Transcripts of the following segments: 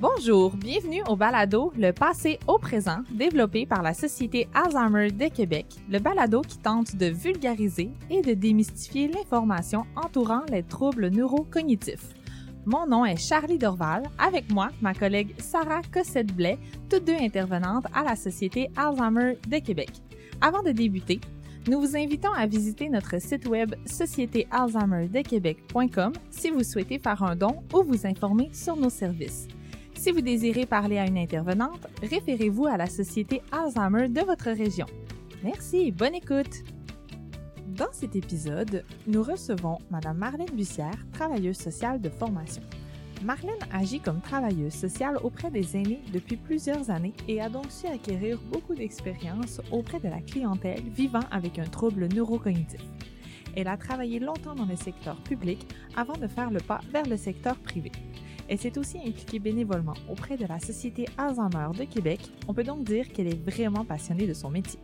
Bonjour, bienvenue au balado Le passé au présent, développé par la Société Alzheimer de Québec, le balado qui tente de vulgariser et de démystifier l'information entourant les troubles neurocognitifs. Mon nom est Charlie Dorval, avec moi ma collègue Sarah Cossette-Blais, toutes deux intervenantes à la Société Alzheimer de Québec. Avant de débuter, nous vous invitons à visiter notre site web sociétéalzheimerdequebec.com si vous souhaitez faire un don ou vous informer sur nos services. Si vous désirez parler à une intervenante, référez-vous à la Société Alzheimer de votre région. Merci, bonne écoute! Dans cet épisode, nous recevons Mme Marlène Bussière, travailleuse sociale de formation. Marlène agit comme travailleuse sociale auprès des aînés depuis plusieurs années et a donc su acquérir beaucoup d'expérience auprès de la clientèle vivant avec un trouble neurocognitif. Elle a travaillé longtemps dans le secteur public avant de faire le pas vers le secteur privé. Elle s'est aussi impliquée bénévolement auprès de la Société Alzheimer de Québec. On peut donc dire qu'elle est vraiment passionnée de son métier.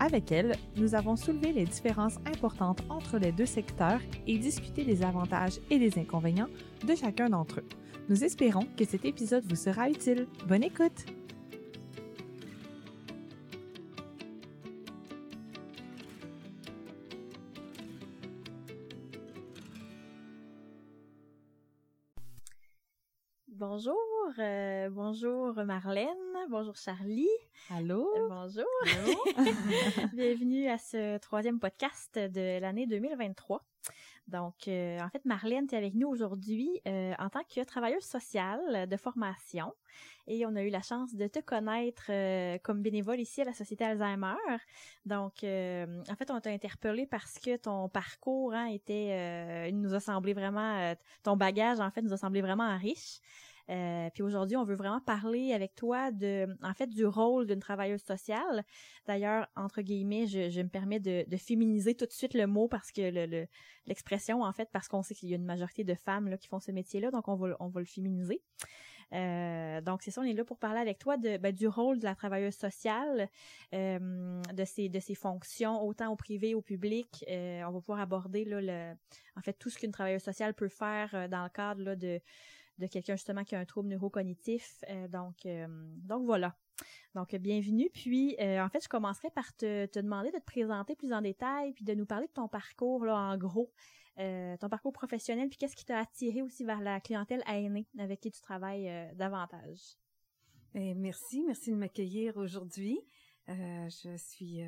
Avec elle, nous avons soulevé les différences importantes entre les deux secteurs et discuté des avantages et des inconvénients de chacun d'entre eux. Nous espérons que cet épisode vous sera utile. Bonne écoute! Bonjour, euh, bonjour Marlène, bonjour Charlie. Allô? Euh, bonjour. Bienvenue à ce troisième podcast de l'année 2023. Donc, euh, en fait, Marlène, tu es avec nous aujourd'hui euh, en tant que travailleuse sociale de formation et on a eu la chance de te connaître euh, comme bénévole ici à la Société Alzheimer. Donc, en fait, on t'a interpellé parce que ton parcours hein, était, il nous a semblé vraiment, ton bagage en fait nous a semblé vraiment riche. Euh, puis aujourd'hui, on veut vraiment parler avec toi de, en fait, du rôle d'une travailleuse sociale. D'ailleurs, entre guillemets, je, je me permets de, de, féminiser tout de suite le mot parce que le, l'expression, en fait, parce qu'on sait qu'il y a une majorité de femmes là, qui font ce métier-là, donc on va, on va le féminiser. Euh, donc c'est ça, on est là pour parler avec toi de, ben, du rôle de la travailleuse sociale, euh, de ses de ses fonctions autant au privé au public. Euh, on va pouvoir aborder là le, en fait tout ce qu'une travailleuse sociale peut faire euh, dans le cadre là de de quelqu'un justement qui a un trouble neurocognitif. Euh, donc, euh, donc voilà. Donc, bienvenue. Puis, euh, en fait, je commencerai par te, te, demander de te présenter plus en détail, puis de nous parler de ton parcours, là, en gros, ton parcours professionnel, puis qu'est-ce qui t'a attiré aussi vers la clientèle aînée avec qui tu travailles davantage? Et merci, merci de m'accueillir aujourd'hui. je suis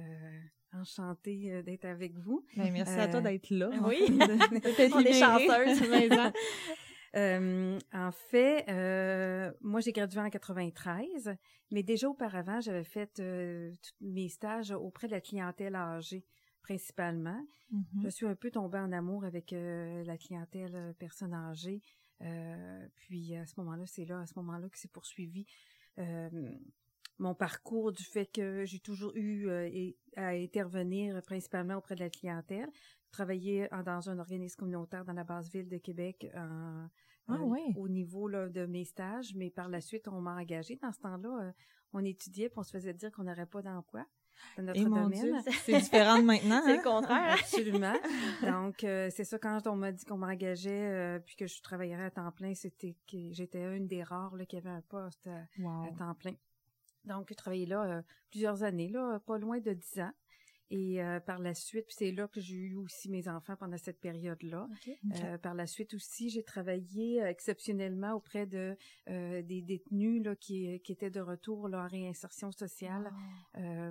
enchantée d'être avec vous. Ben, merci à toi d'être là. Oui, on est chanceuse. Euh, en fait, euh, moi j'ai gradué en 93, mais déjà auparavant, j'avais fait euh, tous mes stages auprès de la clientèle âgée principalement. Mm-hmm. Je suis un peu tombée en amour avec la clientèle personne âgée. puis à ce moment-là, c'est là, à ce moment-là que c'est poursuivi mon parcours du fait que j'ai toujours eu à intervenir principalement auprès de la clientèle travaillé dans un organisme communautaire dans la base ville de Québec en, ah, euh, au niveau là, de mes stages, mais par la suite, on m'a engagé. Dans ce temps-là, euh, on étudiait puis on se faisait dire qu'on n'aurait pas d'emploi dans notre domaine. C'est différent de maintenant. c'est le hein? contraire. Absolument. Donc, euh, c'est ça, quand on m'a dit qu'on m'engageait puis que je travaillerais à temps plein, c'était que j'étais une des rares là, qui avait un poste à, temps plein. Donc, j'ai travaillé là plusieurs années, là, pas loin de dix ans. Et euh, par la suite, c'est là que j'ai eu aussi mes enfants pendant cette période-là. Euh, par la suite aussi, j'ai travaillé euh, exceptionnellement auprès de des détenus là, qui, qui étaient de retour là, en réinsertion sociale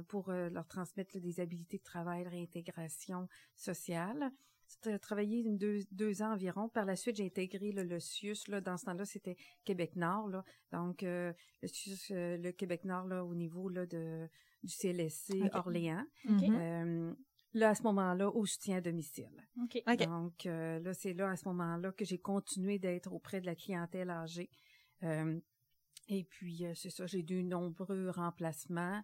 pour leur transmettre des habilités de travail, de réintégration sociale. J'ai travaillé deux, deux ans environ. Par la suite, j'ai intégré le CIUS. Là, dans ce temps-là, c'était Québec-Nord. Là. Donc, le CIUS, le Québec-Nord, là, au niveau là, de du CLSC Orléans. Euh, là, à ce moment-là, au soutien à domicile. Donc, euh, là, c'est là, à ce moment-là, que j'ai continué d'être auprès de la clientèle âgée. Euh, et puis, c'est ça, j'ai eu nombreux remplacements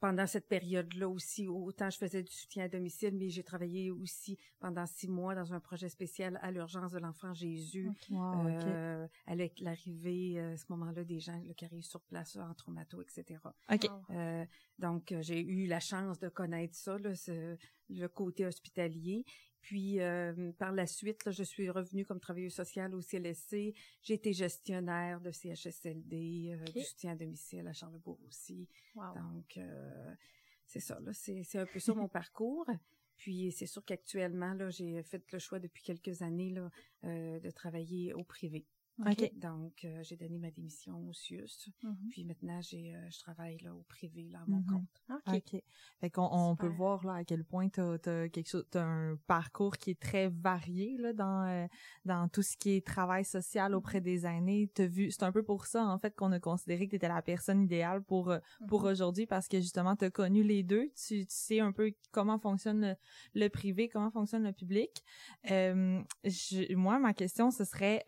pendant cette période-là aussi, autant je faisais du soutien à domicile, mais j'ai travaillé aussi pendant six mois dans un projet spécial à l'urgence de l'enfant Jésus, euh, avec l'arrivée à ce moment-là des gens qui arrivent sur place en traumato, etc. Euh, donc, j'ai eu la chance de connaître ça, le côté hospitalier. Puis euh, par la suite, je suis revenue comme travailleuse sociale au CLSC. J'ai été gestionnaire de CHSLD, euh, du soutien à domicile à Charlebourg aussi. Donc euh, c'est ça, là, c'est, c'est un peu ça mon parcours. Puis c'est sûr qu'actuellement, là, j'ai fait le choix depuis quelques années là, de travailler au privé. Donc, euh, j'ai donné ma démission au CIUS. Mm-hmm. Puis maintenant, j'ai, euh, je travaille là au privé, là, à mon mm-hmm. compte. OK. Fait qu'on on peut voir là à quel point tu as, quelque chose, t'as un parcours qui est très varié là dans euh, dans tout ce qui est travail social auprès mm-hmm. des aînés. T'as vu, c'est un peu pour ça en fait qu'on a considéré que tu étais la personne idéale pour pour aujourd'hui parce que justement tu as connu les deux. Tu, sais un peu comment fonctionne le, privé, comment fonctionne le public. Je, moi, ma question ce serait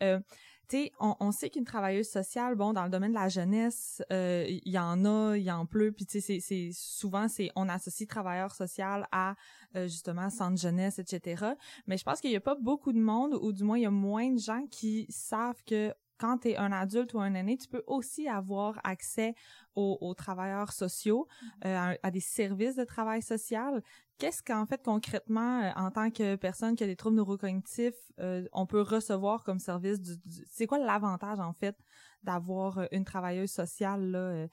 on, sait qu'une travailleuse sociale, bon, dans le domaine de la jeunesse, euh, il y en a, il y en pleut, puis c'est souvent c'est on associe travailleur social à euh, justement centre jeunesse, etc. Mais je pense qu'il y a pas beaucoup de monde, ou du moins il y a moins de gens qui savent que quand tu es un adulte ou un aîné, tu peux aussi avoir accès aux, travailleurs sociaux, euh, à, des services de travail social. Qu'est-ce qu'en fait concrètement, euh, en tant que personne qui a des troubles neurocognitifs, euh, on peut recevoir comme service du, c'est quoi l'avantage en fait d'avoir une travailleuse sociale là,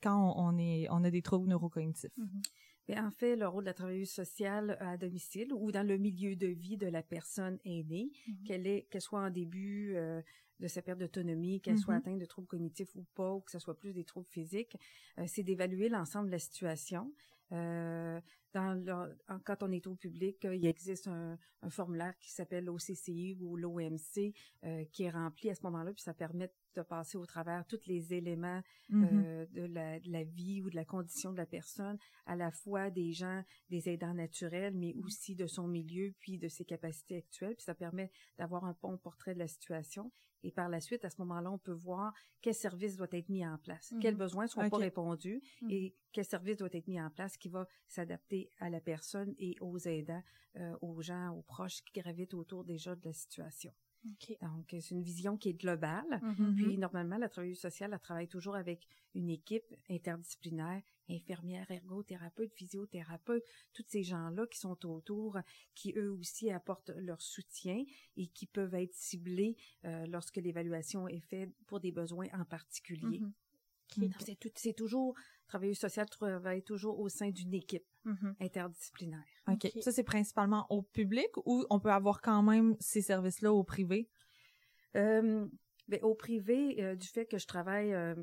quand on, est on a des troubles neurocognitifs? Mm-hmm. en fait, le rôle de la travailleuse sociale à domicile ou dans le milieu de vie de la personne aînée, mm-hmm. qu'elle soit en début de sa perte d'autonomie, qu'elle soit mm-hmm. atteinte de troubles cognitifs ou pas, ou que ce soit plus des troubles physiques, euh, c'est d'évaluer l'ensemble de la situation. Euh, dans quand on est au public, euh, il existe un, formulaire qui s'appelle l'OCCI ou l'OMC qui est rempli à ce moment-là, puis ça permet de passer au travers tous les éléments de, la, de, la, vie ou de la condition de la personne, à la fois des gens, des aidants naturels, mais aussi de son milieu, puis de ses capacités actuelles, puis ça permet d'avoir un bon portrait de la situation. Et par la suite, à ce moment-là, on peut voir quel service doit être mis en place, quels mhm. besoins sont pas répondus mhm. et quel service doit être mis en place qui va s'adapter à la personne et aux aidants, euh, aux gens, aux proches qui gravitent autour déjà de la situation. Donc, c'est une vision qui est globale. Mhm. Puis, normalement, la travailleuse sociale, elle travaille toujours avec une équipe interdisciplinaire, infirmière, ergothérapeute, physiothérapeute, tous ces gens-là qui sont autour, qui eux aussi apportent leur soutien et qui peuvent être ciblés euh, lorsque l'évaluation est faite pour des besoins en particulier. Mhm. C'est toujours, travailleuse sociale travaille toujours au sein d'une équipe mm-hmm. interdisciplinaire. OK. Ça, c'est principalement au public ou on peut avoir quand même ces services-là au privé? Euh, ben, au privé, euh, du fait que je travaille euh,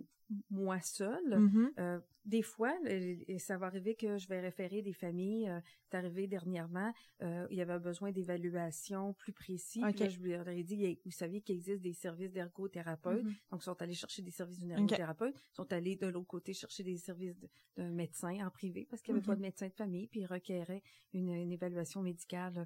moi seule, mm-hmm. euh, des fois, et ça va arriver que je vais référer des familles. c'est arrivé dernièrement, il y avait besoin d'évaluation plus précis. Okay. je leur ai dit, vous savez qu'il existe des services d'ergothérapeutes. Mm-hmm. Donc, ils sont allés chercher des services d'un ergothérapeute. Ils sont allés de l'autre côté chercher des services d'un médecin en privé parce qu'il n'y avait pas de médecin de famille, puis ils requéraient une, une évaluation médicale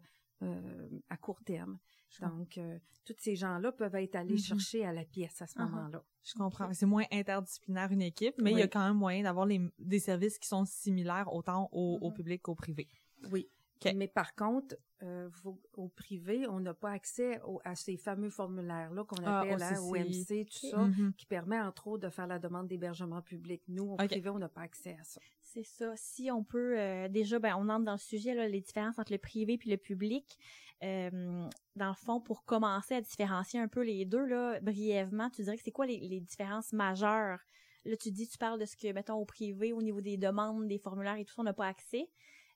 à court terme. Donc, euh, tous ces gens-là peuvent être allés mm-hmm. chercher à la pièce à ce uh-huh. moment-là. Je comprends. C'est moins interdisciplaire une équipe, mais il y a quand même moyen d'avoir des services qui sont similaires autant au, au mm-hmm. public qu'au privé. Oui. Mais par contre, euh, au privé, on n'a pas accès à ces fameux formulaires-là qu'on ah, appelle ah, OMC, tout ça, mm-hmm. qui permet entre autres de faire la demande d'hébergement public. Nous, au privé, on n'a pas accès à ça. C'est ça. Si on peut, euh, déjà, ben, on entre dans le sujet, là, les différences entre le privé puis le public. Euh, dans le fond, pour commencer à différencier un peu les deux, là, brièvement, tu dirais que c'est quoi les, les différences majeures? Là, tu dis, tu parles de ce que, mettons, au privé, au niveau des demandes, des formulaires et tout ça, on n'a pas accès.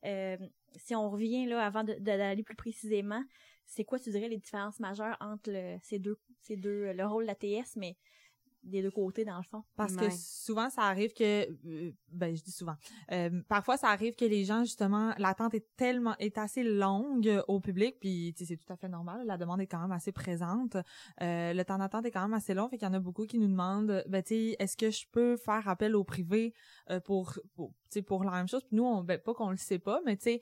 Euh, si on revient là avant d'aller plus précisément, c'est quoi tu dirais les différences majeures entre ces deux ces deux le rôle de la TS mais des deux côtés dans le fond. Parce que souvent ça arrive que euh, ben je dis souvent. Euh, parfois ça arrive que les gens justement l'attente est tellement est assez longue au public puis c'est tout à fait normal, la demande est quand même assez présente. Euh, le temps d'attente est quand même assez long fait qu'il y en a beaucoup qui nous demandent ben tu sais est-ce que je peux faire appel au privé pour pour pour la même chose puis nous on ben, pas qu'on le sait pas mais tu sais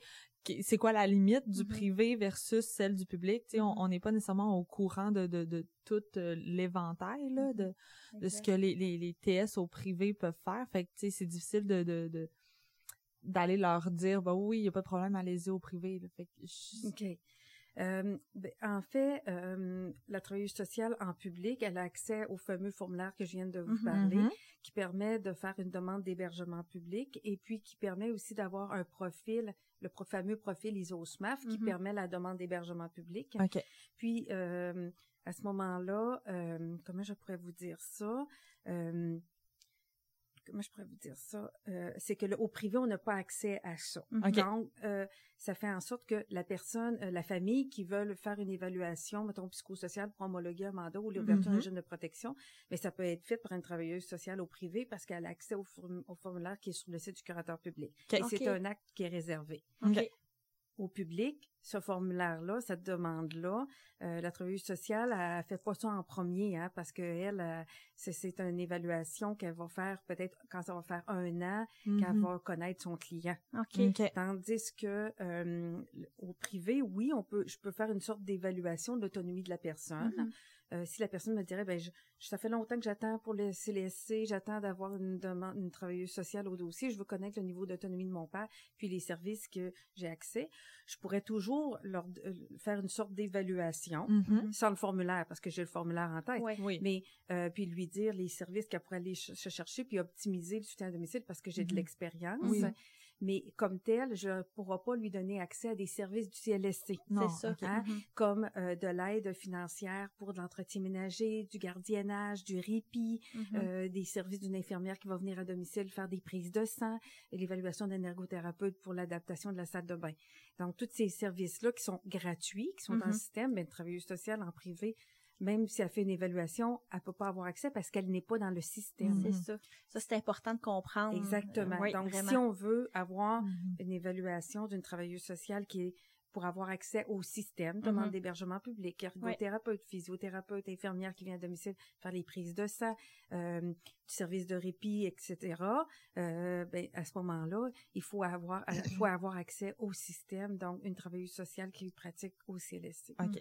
c'est quoi la limite du mm-hmm. privé versus celle du public? Sais, on mm-hmm. n'est pas nécessairement au courant de, de, de tout euh, l'éventail là, de, mm-hmm. de ce que les, les, les TS au privé peuvent faire. Fait que, sais, c'est difficile de, de, d'aller leur dire, bah oui, il n'y a pas de problème, allez-y au privé. Là. Fait que OK. Euh, ben, en fait, euh, la travailleuse sociale en public, elle a accès au fameux formulaire que je viens de vous Mhm. parler, Mhm. qui permet de faire une demande d'hébergement public et puis qui permet aussi d'avoir un profil, le pro- fameux profil ISO-SMAF, qui Mhm. permet la demande d'hébergement public. Puis, euh, à ce moment-là, comment je pourrais vous dire ça? Comment je pourrais vous dire ça? Euh, c'est que le, au privé, on n'a pas accès à ça. Mhm. Donc, euh, ça fait en sorte que la personne, euh, la famille qui veulent faire une évaluation, mettons psychosociale pour homologuer un mandat ou l'ouverture d'un régime de protection, mais ça peut être fait par une travailleuse sociale au privé parce qu'elle a accès au, form- au formulaire qui est sur le site du curateur public. Et c'est un acte qui est réservé au public, ce formulaire-là, cette demande-là, euh, la travailleuse sociale, elle fait pas ça en premier, hein, parce que elle, euh, c'est, c'est une évaluation qu'elle va faire peut-être quand ça va faire un an, qu'elle Mhm. va connaître son client. OK. OK. Tandis que euh, au privé, oui, on peut, je peux faire une sorte d'évaluation de l'autonomie de la personne. Mhm. Euh, si la personne me dirait, ben, je, ça fait longtemps que j'attends pour le CLSC, j'attends d'avoir une demande, une travailleuse sociale au dossier, je veux connaître le niveau d'autonomie de mon père, puis les services que j'ai accès, je pourrais toujours leur euh, faire une sorte d'évaluation Mhm. sans le formulaire, parce que j'ai le formulaire en tête. Ouais. Oui. Mais euh, puis lui dire les services qu'elle pourrait aller ch- se chercher puis optimiser le soutien à domicile parce que j'ai de Mhm. l'expérience. Oui. Mais comme tel, je ne pourrai pas lui donner accès à des services du CLSC Non, C'est ça. Hein? Mhm. comme euh, de l'aide financière pour de l'entretien ménager, du gardiennage, du répit, Mhm. euh, des services d'une infirmière qui va venir à domicile faire des prises de sang, et l'évaluation d'un ergothérapeute pour l'adaptation de la salle de bain. Donc, tous ces services-là qui sont gratuits, qui sont dans le Mhm. système, mais une travailleuse sociale en privé, même si elle fait une évaluation, elle peut pas avoir accès parce qu'elle n'est pas dans le système. Mhm. C'est ça. Ça, c'est important de comprendre. Exactement. Euh, oui, Donc, vraiment. si on veut avoir Mhm. une évaluation d'une travailleuse sociale qui est pour avoir accès au système, demande Mhm. d'hébergement public, ergothérapeute, physiothérapeute, infirmière qui vient à domicile faire les prises de sang, euh, du service de répit, etc. Euh, ben, à ce moment-là, il faut avoir, il faut avoir accès au système, donc une travailleuse sociale qui pratique au CLSC. OK.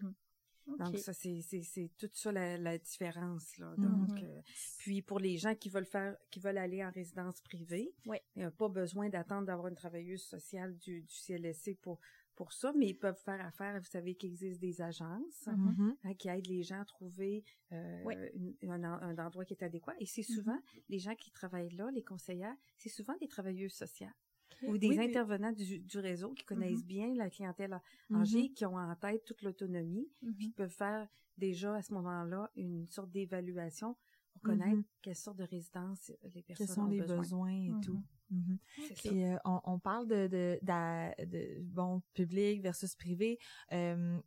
Donc ça, c'est toute ça la, la différence là. Donc euh, puis pour les gens qui veulent faire, qui veulent aller en résidence privée, n'y a pas besoin d'attendre d'avoir une travailleuse sociale du, du CLSC pour pour ça, mais ils peuvent faire affaire. Vous savez qu'il existe des agences Mhm. hein, qui aident les gens à trouver euh, une- un, en- un endroit qui est adéquat. Et c'est souvent les gens qui travaillent là, les conseillères, c'est souvent des travailleuses sociales ou des Oui, intervenants du, du réseau qui connaissent bien la clientèle Mhm. âgée, qui ont en tête toute l'autonomie Mhm. puis peuvent faire déjà à ce moment-là une sorte d'évaluation pour connaître Mhm. quelle sorte de résidence les personnes Quels sont ont les besoin. besoins et Mhm. tout. Mhm. Puis euh, on, on parle de, de, d'a- de, bon public versus privé. Euh,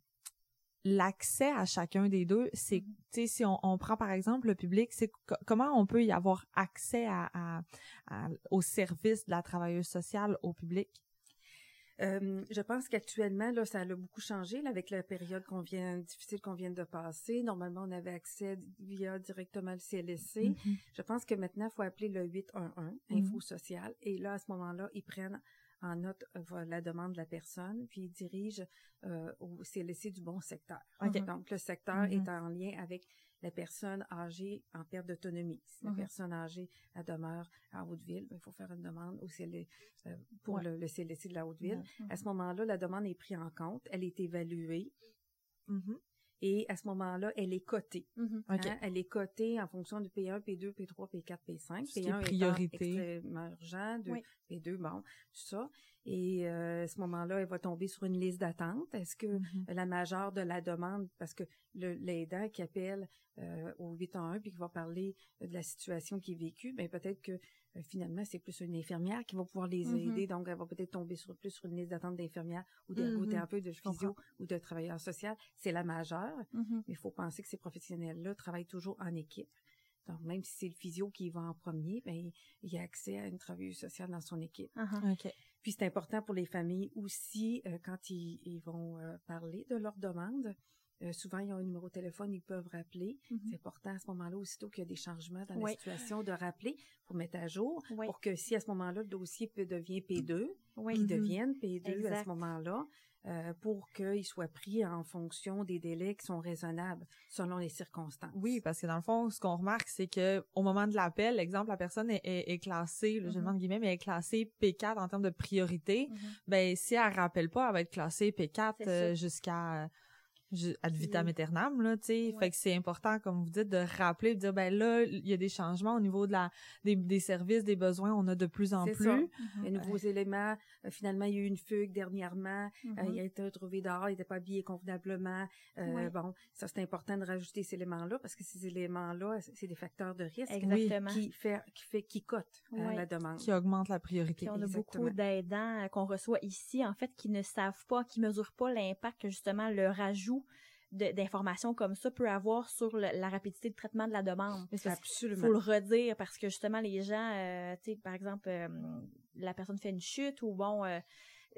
L'accès à chacun des deux, c'est, Mhm. tu sais, si on, on prend par exemple le public, c'est co- comment on peut y avoir accès à, à, à- au service de la travailleuse sociale au public? Euh, je pense qu'actuellement, là, ça a beaucoup changé là, avec la période qu'on vient difficile qu'on vient de passer. Normalement, on avait accès via directement le CLSC. Mhm. Je pense que maintenant, il faut appeler le 811, Info Social. Et là, à ce moment-là, ils prennent en note euh, la demande de la personne, puis ils dirigent euh, au CLSC du bon secteur. Donc, le secteur Mhm. est en lien avec la personne âgée en perte d'autonomie. Si la Mhm. personne âgée elle demeure à Haute-Ville, ben, il faut faire une demande au CL, euh, pour Ouais. le, le CLSC de la Haute-Ville. À ce moment-là, la demande est prise en compte, elle est évaluée Mhm. Et à ce moment-là, elle est cotée. Mhm. OK. Hein, Elle est cotée en fonction du P1, P2, P3, P4, P5. Ce qui est P1 étant priorité. extrêmement urgent, deux- Oui. P2, bon, tout ça. Et euh, à ce moment-là, elle va tomber sur une liste d'attente. Est-ce que Mhm. la majeure de la demande, parce que l'aidant qui appelle euh, au 811 puis qui va parler de la situation qui est vécue, ben peut-être que finalement, c'est plus une infirmière qui va pouvoir les Mhm. aider. Donc, elle va peut-être tomber sur, plus sur une liste d'attente d'infirmières ou Mhm. d'ergothérapeutes, de comprends. physio ou de travailleurs sociaux. C'est la majeure. Mhm. Mais il faut penser que ces professionnels-là travaillent toujours en équipe. Donc, même si c'est le physio qui va en premier, ben, il y a accès à une travailleuse sociale dans son équipe. Mhm. OK. Puis, c'est important pour les familles aussi, euh, quand ils, ils vont euh, parler de leur demande, euh, souvent, ils ont un numéro de téléphone, ils peuvent rappeler. Mhm. C'est important à ce moment-là, aussitôt qu'il y a des changements dans Oui. la situation, de rappeler pour mettre à jour, Oui. pour que si à ce moment-là, le dossier peut- devient P2, Oui. qu'il Mhm. devienne P2 à ce moment-là, euh, pour qu'ils soient pris en fonction des délais qui sont raisonnables selon les circonstances. Oui, parce que dans le fond, ce qu'on remarque, c'est que au moment de l'appel, exemple, la personne est, est, classée, je mm-hmm. demande guillemets, mais est classée P4 en termes de priorité. Mm-hmm. Ben si elle rappelle pas, elle va être classée P4 euh, jusqu'à ad vitam aeternam là tu sais. Fait que c'est important comme vous dites de rappeler de dire ben là il y a des changements au niveau de la des, des services des besoins on a de plus en plus. ça. Mm -hmm. nouveaux éléments euh, finalement il y a eu une fugue dernièrement. Euh, mm-hmm. il a été retrouvé dehors il n'était pas habillé convenablement. Euh, bon ça c'est important de rajouter ces éléments là parce que ces éléments là c'est des facteurs de risque Exactement. qui fait qui fait qui cote la demande. Qui augmente la priorité. Puis on a beaucoup d'aidants qu'on reçoit ici en fait qui ne savent pas qui mesurent pas l'impact que justement le rajout d'informations comme ça peut avoir sur la rapidité de traitement de la demande. Absolument. Faut le redire parce que justement les gens, euh, tu sais, par exemple, euh, la personne fait une chute ou bon, euh,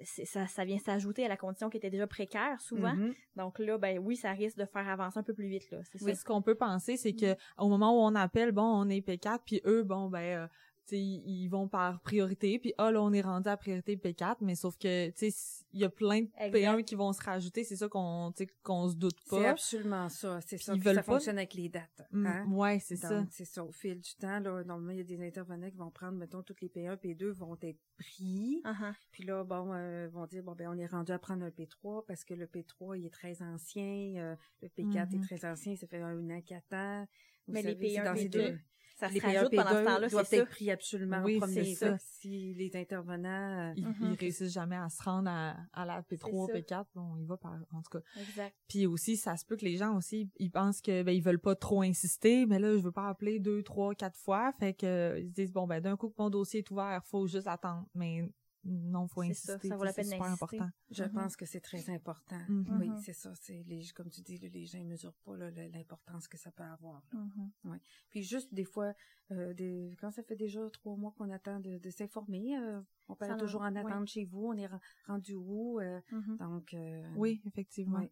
ça, ça vient s'ajouter à la condition qui était déjà précaire souvent. Mm-hmm. Donc là, ben oui, ça risque de faire avancer un peu plus vite là. Oui, ce qu'on peut penser, c'est que au moment où on appelle, bon, on est P4, puis eux, bon, ben ils vont par priorité puis ah là on est rendu à priorité P4 mais sauf que tu sais il y a plein de P1 qui vont se rajouter c'est ça qu'on tu sais qu'on se doute pas c'est absolument ça c'est ça ça fonctionne avec les dates mm, hein? ouais c'est ça c'est ça au fil du temps là normalement il y a des intervenants qui vont prendre mettons toutes les P1 P2 vont être pris uh-huh. puis là bon euh, vont dire bon ben on est rendu à prendre un P3 parce que le P3 il est très ancien euh, le P4 est mm-hmm. très ancien ça fait un an quatre ans mais les P1 P2 ça les se rajoute pendant ce temps-là, doivent être pris absolument oui, premier ça. Si les intervenants, euh, ils, mm-hmm. réussissent jamais à se rendre à, à la P3, P4, bon, il va par, en tout cas. Exact. Puis aussi, ça se peut que les gens aussi, ils pensent que, ben, ils veulent pas trop insister, mais là, je veux pas appeler deux, trois, quatre fois, fait que, ils se disent, bon, ben, d'un coup que mon dossier est ouvert, faut juste attendre. Mais non, faut insister. Ça, ça vaut la peine super important. Je mm-hmm. pense que c'est très important. Mm-hmm. Oui, c'est ça. C'est les, comme tu dis, les gens ne mesurent pas l'importance que ça peut avoir. Mm-hmm. ouais. Puis juste des fois, euh, des, quand ça fait déjà trois mois qu'on attend de, de s'informer, euh, on peut toujours en attendre chez vous. On est rendu où euh, Donc euh, oui, effectivement.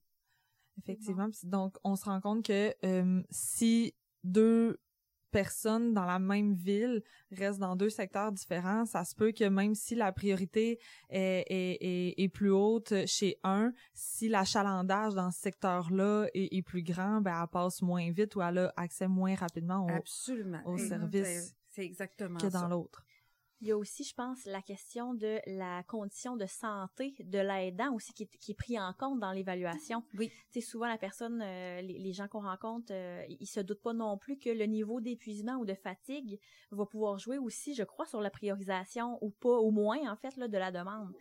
Effectivement. Donc on se rend compte que si deux personnes dans la même ville restent dans deux secteurs différents, ça se peut que même si la priorité est, est, est, plus haute chez un, si l'achalandage dans ce secteur-là est, est, plus grand, ben elle passe moins vite ou elle a accès moins rapidement au, Absolument. au service c'est exactement que dans l'autre. Il y a aussi, je pense, la question de la condition de santé de l'aidant aussi qui est, qui est pris en compte dans l'évaluation. Oui. Tu sais, souvent la personne, euh, les, gens qu'on rencontre, euh, ils se doutent pas non plus que le niveau d'épuisement ou de fatigue va pouvoir jouer aussi, je crois, sur la priorisation ou pas, au moins en fait là, de la demande.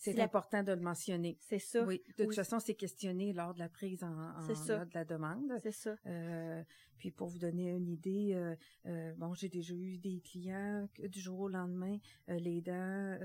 C'est important de le mentionner. C'est ça. Oui. De toute façon, c'est questionné lors de la prise en, en de la demande. C'est ça. Euh, puis pour vous donner une idée, euh, euh, bon, j'ai déjà eu des clients que du jour au lendemain, euh, les dents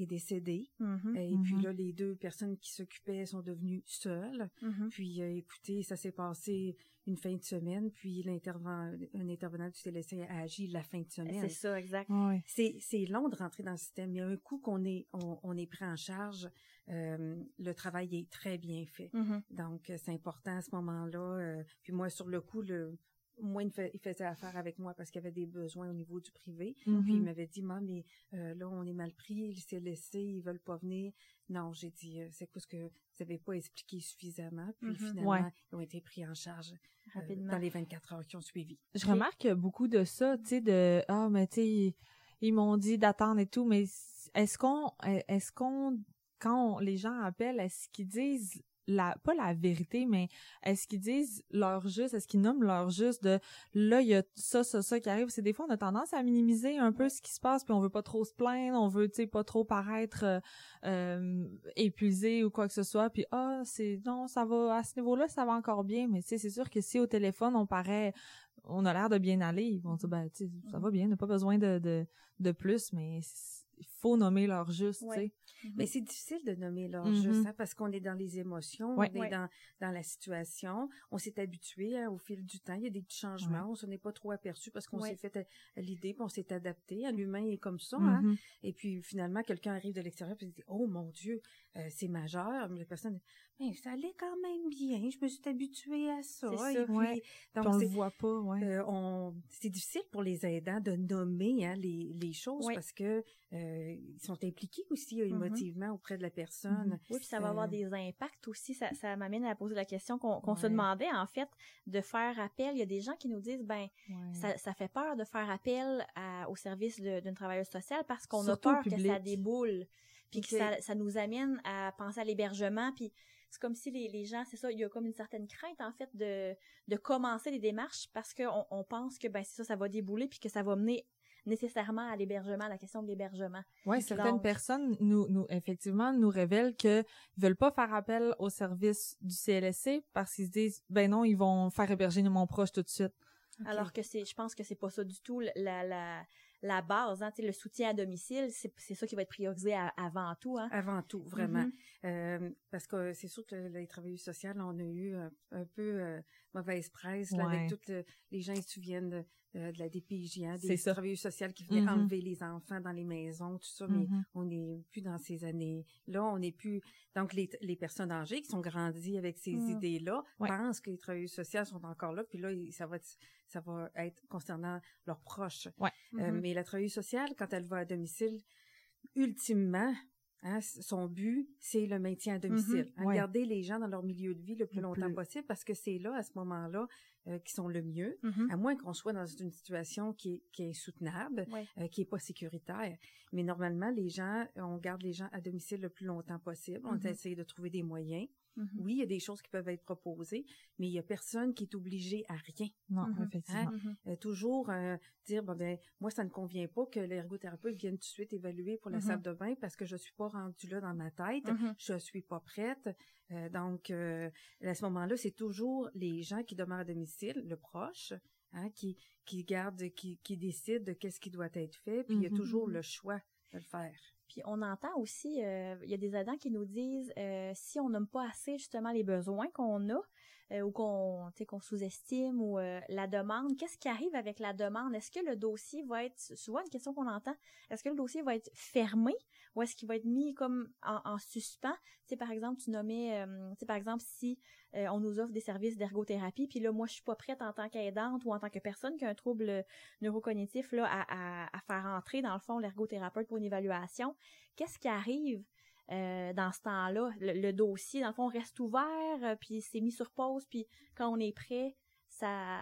euh, est décédé. Mm-hmm. et puis mm-hmm. là, les deux personnes qui s'occupaient sont devenues seules. Mm-hmm. Puis écoutez, ça s'est passé une fin de semaine, puis l'intervenant, un intervenant du CLSC a agi la fin de semaine. C'est ça, exact. C'est, c'est long de rentrer dans le système. Il y a un coup qu'on est, on, on est pris en charge, euh, le travail est très bien fait. Donc, c'est important à ce moment-là. Euh, puis moi, sur le coup, le, moi, il, faisait affaire avec moi parce qu'il y avait des besoins au niveau du privé. Mm-hmm. Puis il m'avait dit, maman, mais euh, là, on est mal pris, il s'est laissé, ils veulent pas venir. Non, j'ai dit, c'est quoi ce que vous n'avez pas expliqué suffisamment. Puis mm-hmm. finalement, ils ont été pris en charge Rapidement. dans les 24 heures qui ont suivi. Je remarque beaucoup de ça, tu sais, de, ah, mais tu sais, ils m'ont dit d'attendre et tout, mais est-ce qu'on, est-ce qu'on quand les gens appellent, est-ce qu'ils disent la pas la vérité mais est-ce qu'ils disent leur juste est-ce qu'ils nomment leur juste de là il y a ça ça ça qui arrive. C'est des fois on a tendance à minimiser un peu ce qui se passe puis on veut pas trop se plaindre on veut tu sais pas trop paraître euh, euh, épuisé ou quoi que ce soit puis ah c'est non ça va à ce niveau-là ça va encore bien. Mais tu sais c'est sûr que si au téléphone on paraît on a l'air de bien aller ils vont dire ben tu sais ça va bien on n'a pas besoin de de, de plus mais il faut nommer leur juste, tu sais. Mm-hmm. Mais c'est difficile de nommer leur mm-hmm. juste, hein, parce qu'on est dans les émotions, on est dans, dans la situation, on s'est habitué hein, au fil du temps, il y a des petits changements, on s'en est pas trop aperçu parce qu'on s'est fait à, l'idée, puis on s'est adapté. L'humain est comme ça, hein. Mm-hmm. Et puis finalement, quelqu'un arrive de l'extérieur et dit, oh mon Dieu, euh, c'est majeur. Mais la personne, mais ça allait quand même bien. Je me suis habituée à ça. ça et puis, donc on le voit pas. Ouais. Euh, on, c'est difficile pour les aidants de nommer hein, les, les choses parce que euh, ils sont impliqués aussi mm-hmm. émotivement auprès de la personne. Oui, puis ça va avoir des impacts aussi. Ça, ça m'amène à poser la question qu'on se demandait, en fait, de faire appel. Il y a des gens qui nous disent, ben, ça, ça, fait peur de faire appel au service d'une travailleuse sociale parce qu'on a peur que ça déboule puis que ça, ça, nous amène à penser à l'hébergement, puis c'est comme si les, les gens, c'est ça, il y a comme une certaine crainte en fait de, de commencer les démarches parce qu'on on pense que ben c'est ça, ça va débouler puis que ça va mener nécessairement à l'hébergement, à la question de l'hébergement. Oui, certaines personnes nous, nous effectivement nous révèlent que veulent pas faire appel au service du CLSC parce qu'ils se disent ben non, ils vont faire héberger mon proche tout de suite. Alors que c'est je pense que c'est pas ça du tout la la la base, hein, le soutien à domicile, c'est ça qui va être priorisé avant tout. Hein. Avant tout, vraiment. Mm-hmm. Euh, parce que c'est sûr que les travailleurs sociaux, on a eu un, peu euh, mauvaise presse avec toutes les gens qui se souviennent de, la DPJ, hein, des travailleurs sociaux qui venaient mm-hmm. enlever les enfants dans les maisons, tout ça, mais mm-hmm. on n'est plus dans ces années-là, on n'est plus... Donc, les, les personnes âgées qui sont grandies avec ces mm. idées-là pensent que les travailleurs sociaux sont encore là, puis là, ça va être, ça va être concernant leurs proches. Ouais. Euh, mais la travailleuse sociale, quand elle va à domicile, ultimement, Hein, son but, c'est le maintien à domicile. Mm-hmm. Hein, garder les gens dans leur milieu de vie le plus longtemps possible parce que c'est là, à ce moment-là, euh, qui sont le mieux, mm-hmm. à moins qu'on soit dans une situation qui est, qui est insoutenable, euh, qui est pas sécuritaire. Mais normalement, les gens, on garde les gens à domicile le plus longtemps possible. On mm-hmm. essaie de trouver des moyens. Mm-hmm. Oui, il y a des choses qui peuvent être proposées, mais il y a personne qui est obligé à rien. Non, mm-hmm. effectivement. Hein? Euh, toujours euh, dire, bon, ben, moi, ça ne convient pas que l'ergothérapeute vienne tout de suite évaluer pour la mm-hmm. salle de bain parce que je suis pas rendue là dans ma tête, je suis pas prête. Euh, donc, à ce moment-là, c'est toujours les gens qui demeurent à domicile, le proche, hein, qui qui garde, qui qui décide de qu'est-ce qui doit être fait, puis il y a toujours le choix de le faire. Puis on entend aussi, euh, il y a des aidants qui nous disent euh, si on nomme pas assez justement les besoins qu'on a euh, ou qu'on sous-estime ou la demande, qu'est-ce qui arrive avec la demande? Est-ce que le dossier va être souvent une question qu'on entend Est-ce que le dossier va être fermé ou est-ce qu'il va être mis comme en, en suspens? Tu par exemple, tu nommais, par exemple si euh, on nous offre des services d'ergothérapie, puis là, moi, je suis pas prête en tant qu'aidante ou en tant que personne qui a un trouble neurocognitif là, à, faire entrer, dans le fond, l'ergothérapeute pour une évaluation. Qu'est-ce qui arrive euh, dans ce temps-là? Le, dossier, dans le fond, reste ouvert, euh, puis c'est mis sur pause, puis quand on est prêt, ça...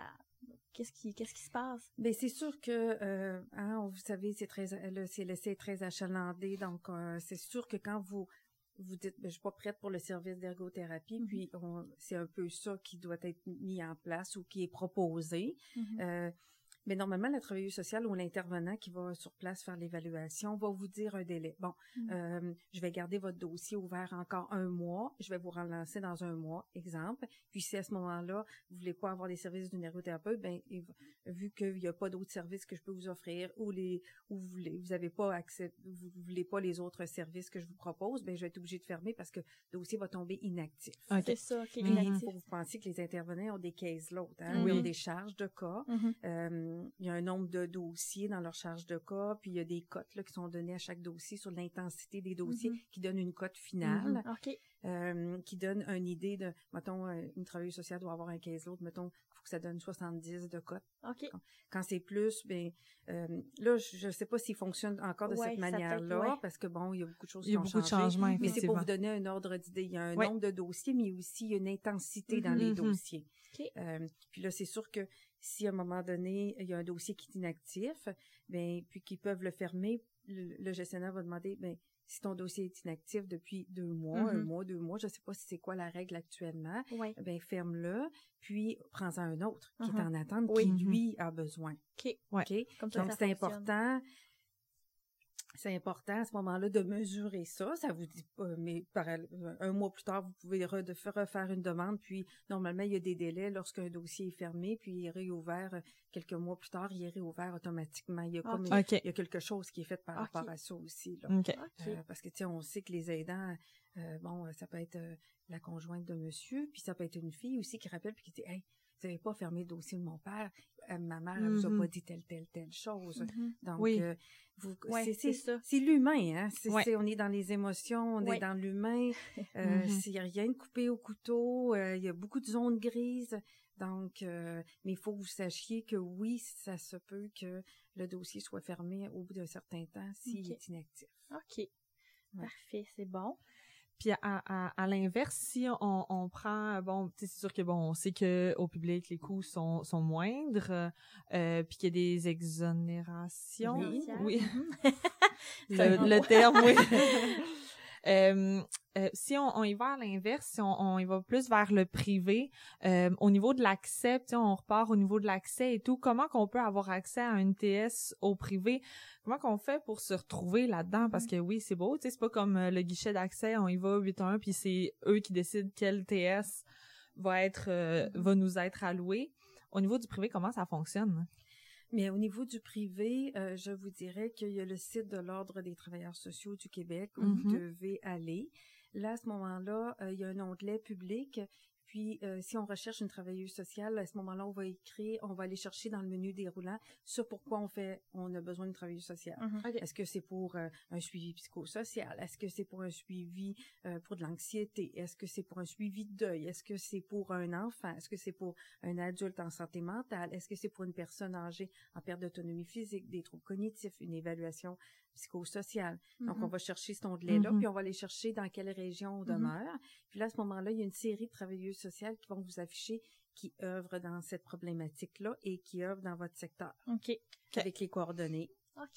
Qu'est-ce qui, se passe? Ben c'est sûr que, hein, vous savez, c'est très, le CLSC est très achalandé, donc c'est sûr que quand vous vous dites, ben, je suis pas prête pour le service d'ergothérapie, puis c'est un peu ça qui doit être mis en place ou qui est proposé. Mm-hmm. euh, mais normalement, la travailleuse sociale ou l'intervenant qui va sur place faire l'évaluation va vous dire un délai. Bon, mm. euh, je vais garder votre dossier ouvert encore un mois. Je vais vous relancer dans un mois, exemple. Puis si à ce moment-là, vous voulez pas avoir des services d'une ergothérapeute, ben vu qu'il n'y a pas d'autres services que je peux vous offrir ou les ou vous voulez, vous avez pas accès, vous voulez pas les autres services que je vous propose, ben je vais être obligée de fermer parce que le dossier va tomber inactif. C'est ça, qui est inactif. Vous pensez que les intervenants ont des cases loads, hein? Mm-hmm. ont des charges de cas. Mm-hmm. euh, il y a un nombre de dossiers dans leur charge de cas, puis il y a des cotes là, qui sont données à chaque dossier sur l'intensité des dossiers mm-hmm. qui donnent une cote finale. Mm-hmm. Euh, qui donne une idée de, mettons, euh, une travailleuse sociale doit avoir un 15 l'autre, mettons, il faut que ça donne 70 de cote. Quand, c'est plus, ben euh, là, je ne sais pas s'il fonctionne encore de cette manière-là, parce que bon, il y a beaucoup de choses qui ont changé. Il y a beaucoup de changements, Mais c'est pour vous donner un ordre d'idée. Il y a un nombre de dossiers, mais aussi une intensité dans les mm-hmm. dossiers. puis là, c'est sûr que si à un moment donné, il y a un dossier qui est inactif, ben, puis qu'ils peuvent le fermer, le, gestionnaire va demander, ben, si ton dossier est inactif depuis deux mois, un mm-hmm. mois, deux mois, je ne sais pas si c'est quoi la règle actuellement, ben, ferme-le, puis prends-en un autre qui est uh-huh. en attente, qui lui a besoin. OK. Donc, c'est important c'est important à ce moment-là de mesurer ça. Ça vous dit pas, mais par un mois plus tard, vous pouvez refaire une demande. Puis normalement, il y a des délais lorsqu'un dossier est fermé, puis il est réouvert euh, quelques mois plus tard, il est réouvert automatiquement. Il y a comme il y a quelque chose qui est fait par rapport à ça aussi. Là. Euh, parce que tu sais, on sait que les aidants, euh, bon, ça peut être la conjointe de monsieur, puis ça peut être une fille aussi qui rappelle puis qui dit, hey, vous n'avez pas fermé le dossier de mon père, ma mère ne vous a mm-hmm. pas dit telle, telle, telle chose. Mm-hmm. Donc, oui. c'est ça. C'est l'humain, hein. on est dans les émotions, on est dans l'humain. Euh, mm-hmm. C'est rien de coupé au couteau. Euh, il y a beaucoup de zones grises. Donc, mais il faut que vous sachiez que oui, ça se peut que le dossier soit fermé au bout d'un certain temps s'il est inactif. OK. Parfait, c'est bon. Puis à, à, l'inverse, si on, on, prend, bon, c'est sûr que bon, on sait que au public les coûts sont, sont moindres, euh, puis qu'il y a des exonérations. Oui, oui. le, le terme, oui. Euh, euh, si on, on, y va à l'inverse, si on, on, y va plus vers le privé, euh, au niveau de l'accès, on repart au niveau de l'accès et tout, comment qu'on peut avoir accès à une TS au privé? Comment qu'on fait pour se retrouver là-dedans? Parce que oui, c'est beau, c'est pas comme le guichet d'accès, on y va 8 à 1, puis c'est eux qui décident quelle TS va être mm-hmm. va nous être allouée. Au niveau du privé, comment ça fonctionne? Mais au niveau du privé, euh, je vous dirais qu'il y a le site de l'Ordre des travailleurs sociaux du Québec où vous mm-hmm. devez aller. Là, à ce moment-là, euh, il y a un onglet public puis, euh, si on recherche une travailleuse sociale, à ce moment-là, on va écrire, on va aller chercher dans le menu déroulant sur pourquoi on fait, on a besoin d'une travailleuse sociale. Mm-hmm. Est-ce que c'est pour euh, un suivi psychosocial? Est-ce que c'est pour un suivi euh, pour de l'anxiété? Est-ce que c'est pour un suivi de deuil? Est-ce que c'est pour un enfant? Est-ce que c'est pour un adulte en santé mentale? Est-ce que c'est pour une personne âgée en perte d'autonomie physique, des troubles cognitifs, une évaluation psychosocial. Donc, on mm-hmm. va chercher cet onglet-là, mm-hmm. puis on va aller chercher dans quelle région on mm-hmm. demeure. Puis là, à ce moment-là, il y a une série de travailleuses sociales qui vont vous afficher qui œuvrent dans cette problématique-là et qui œuvrent dans votre secteur. OK. Avec les coordonnées.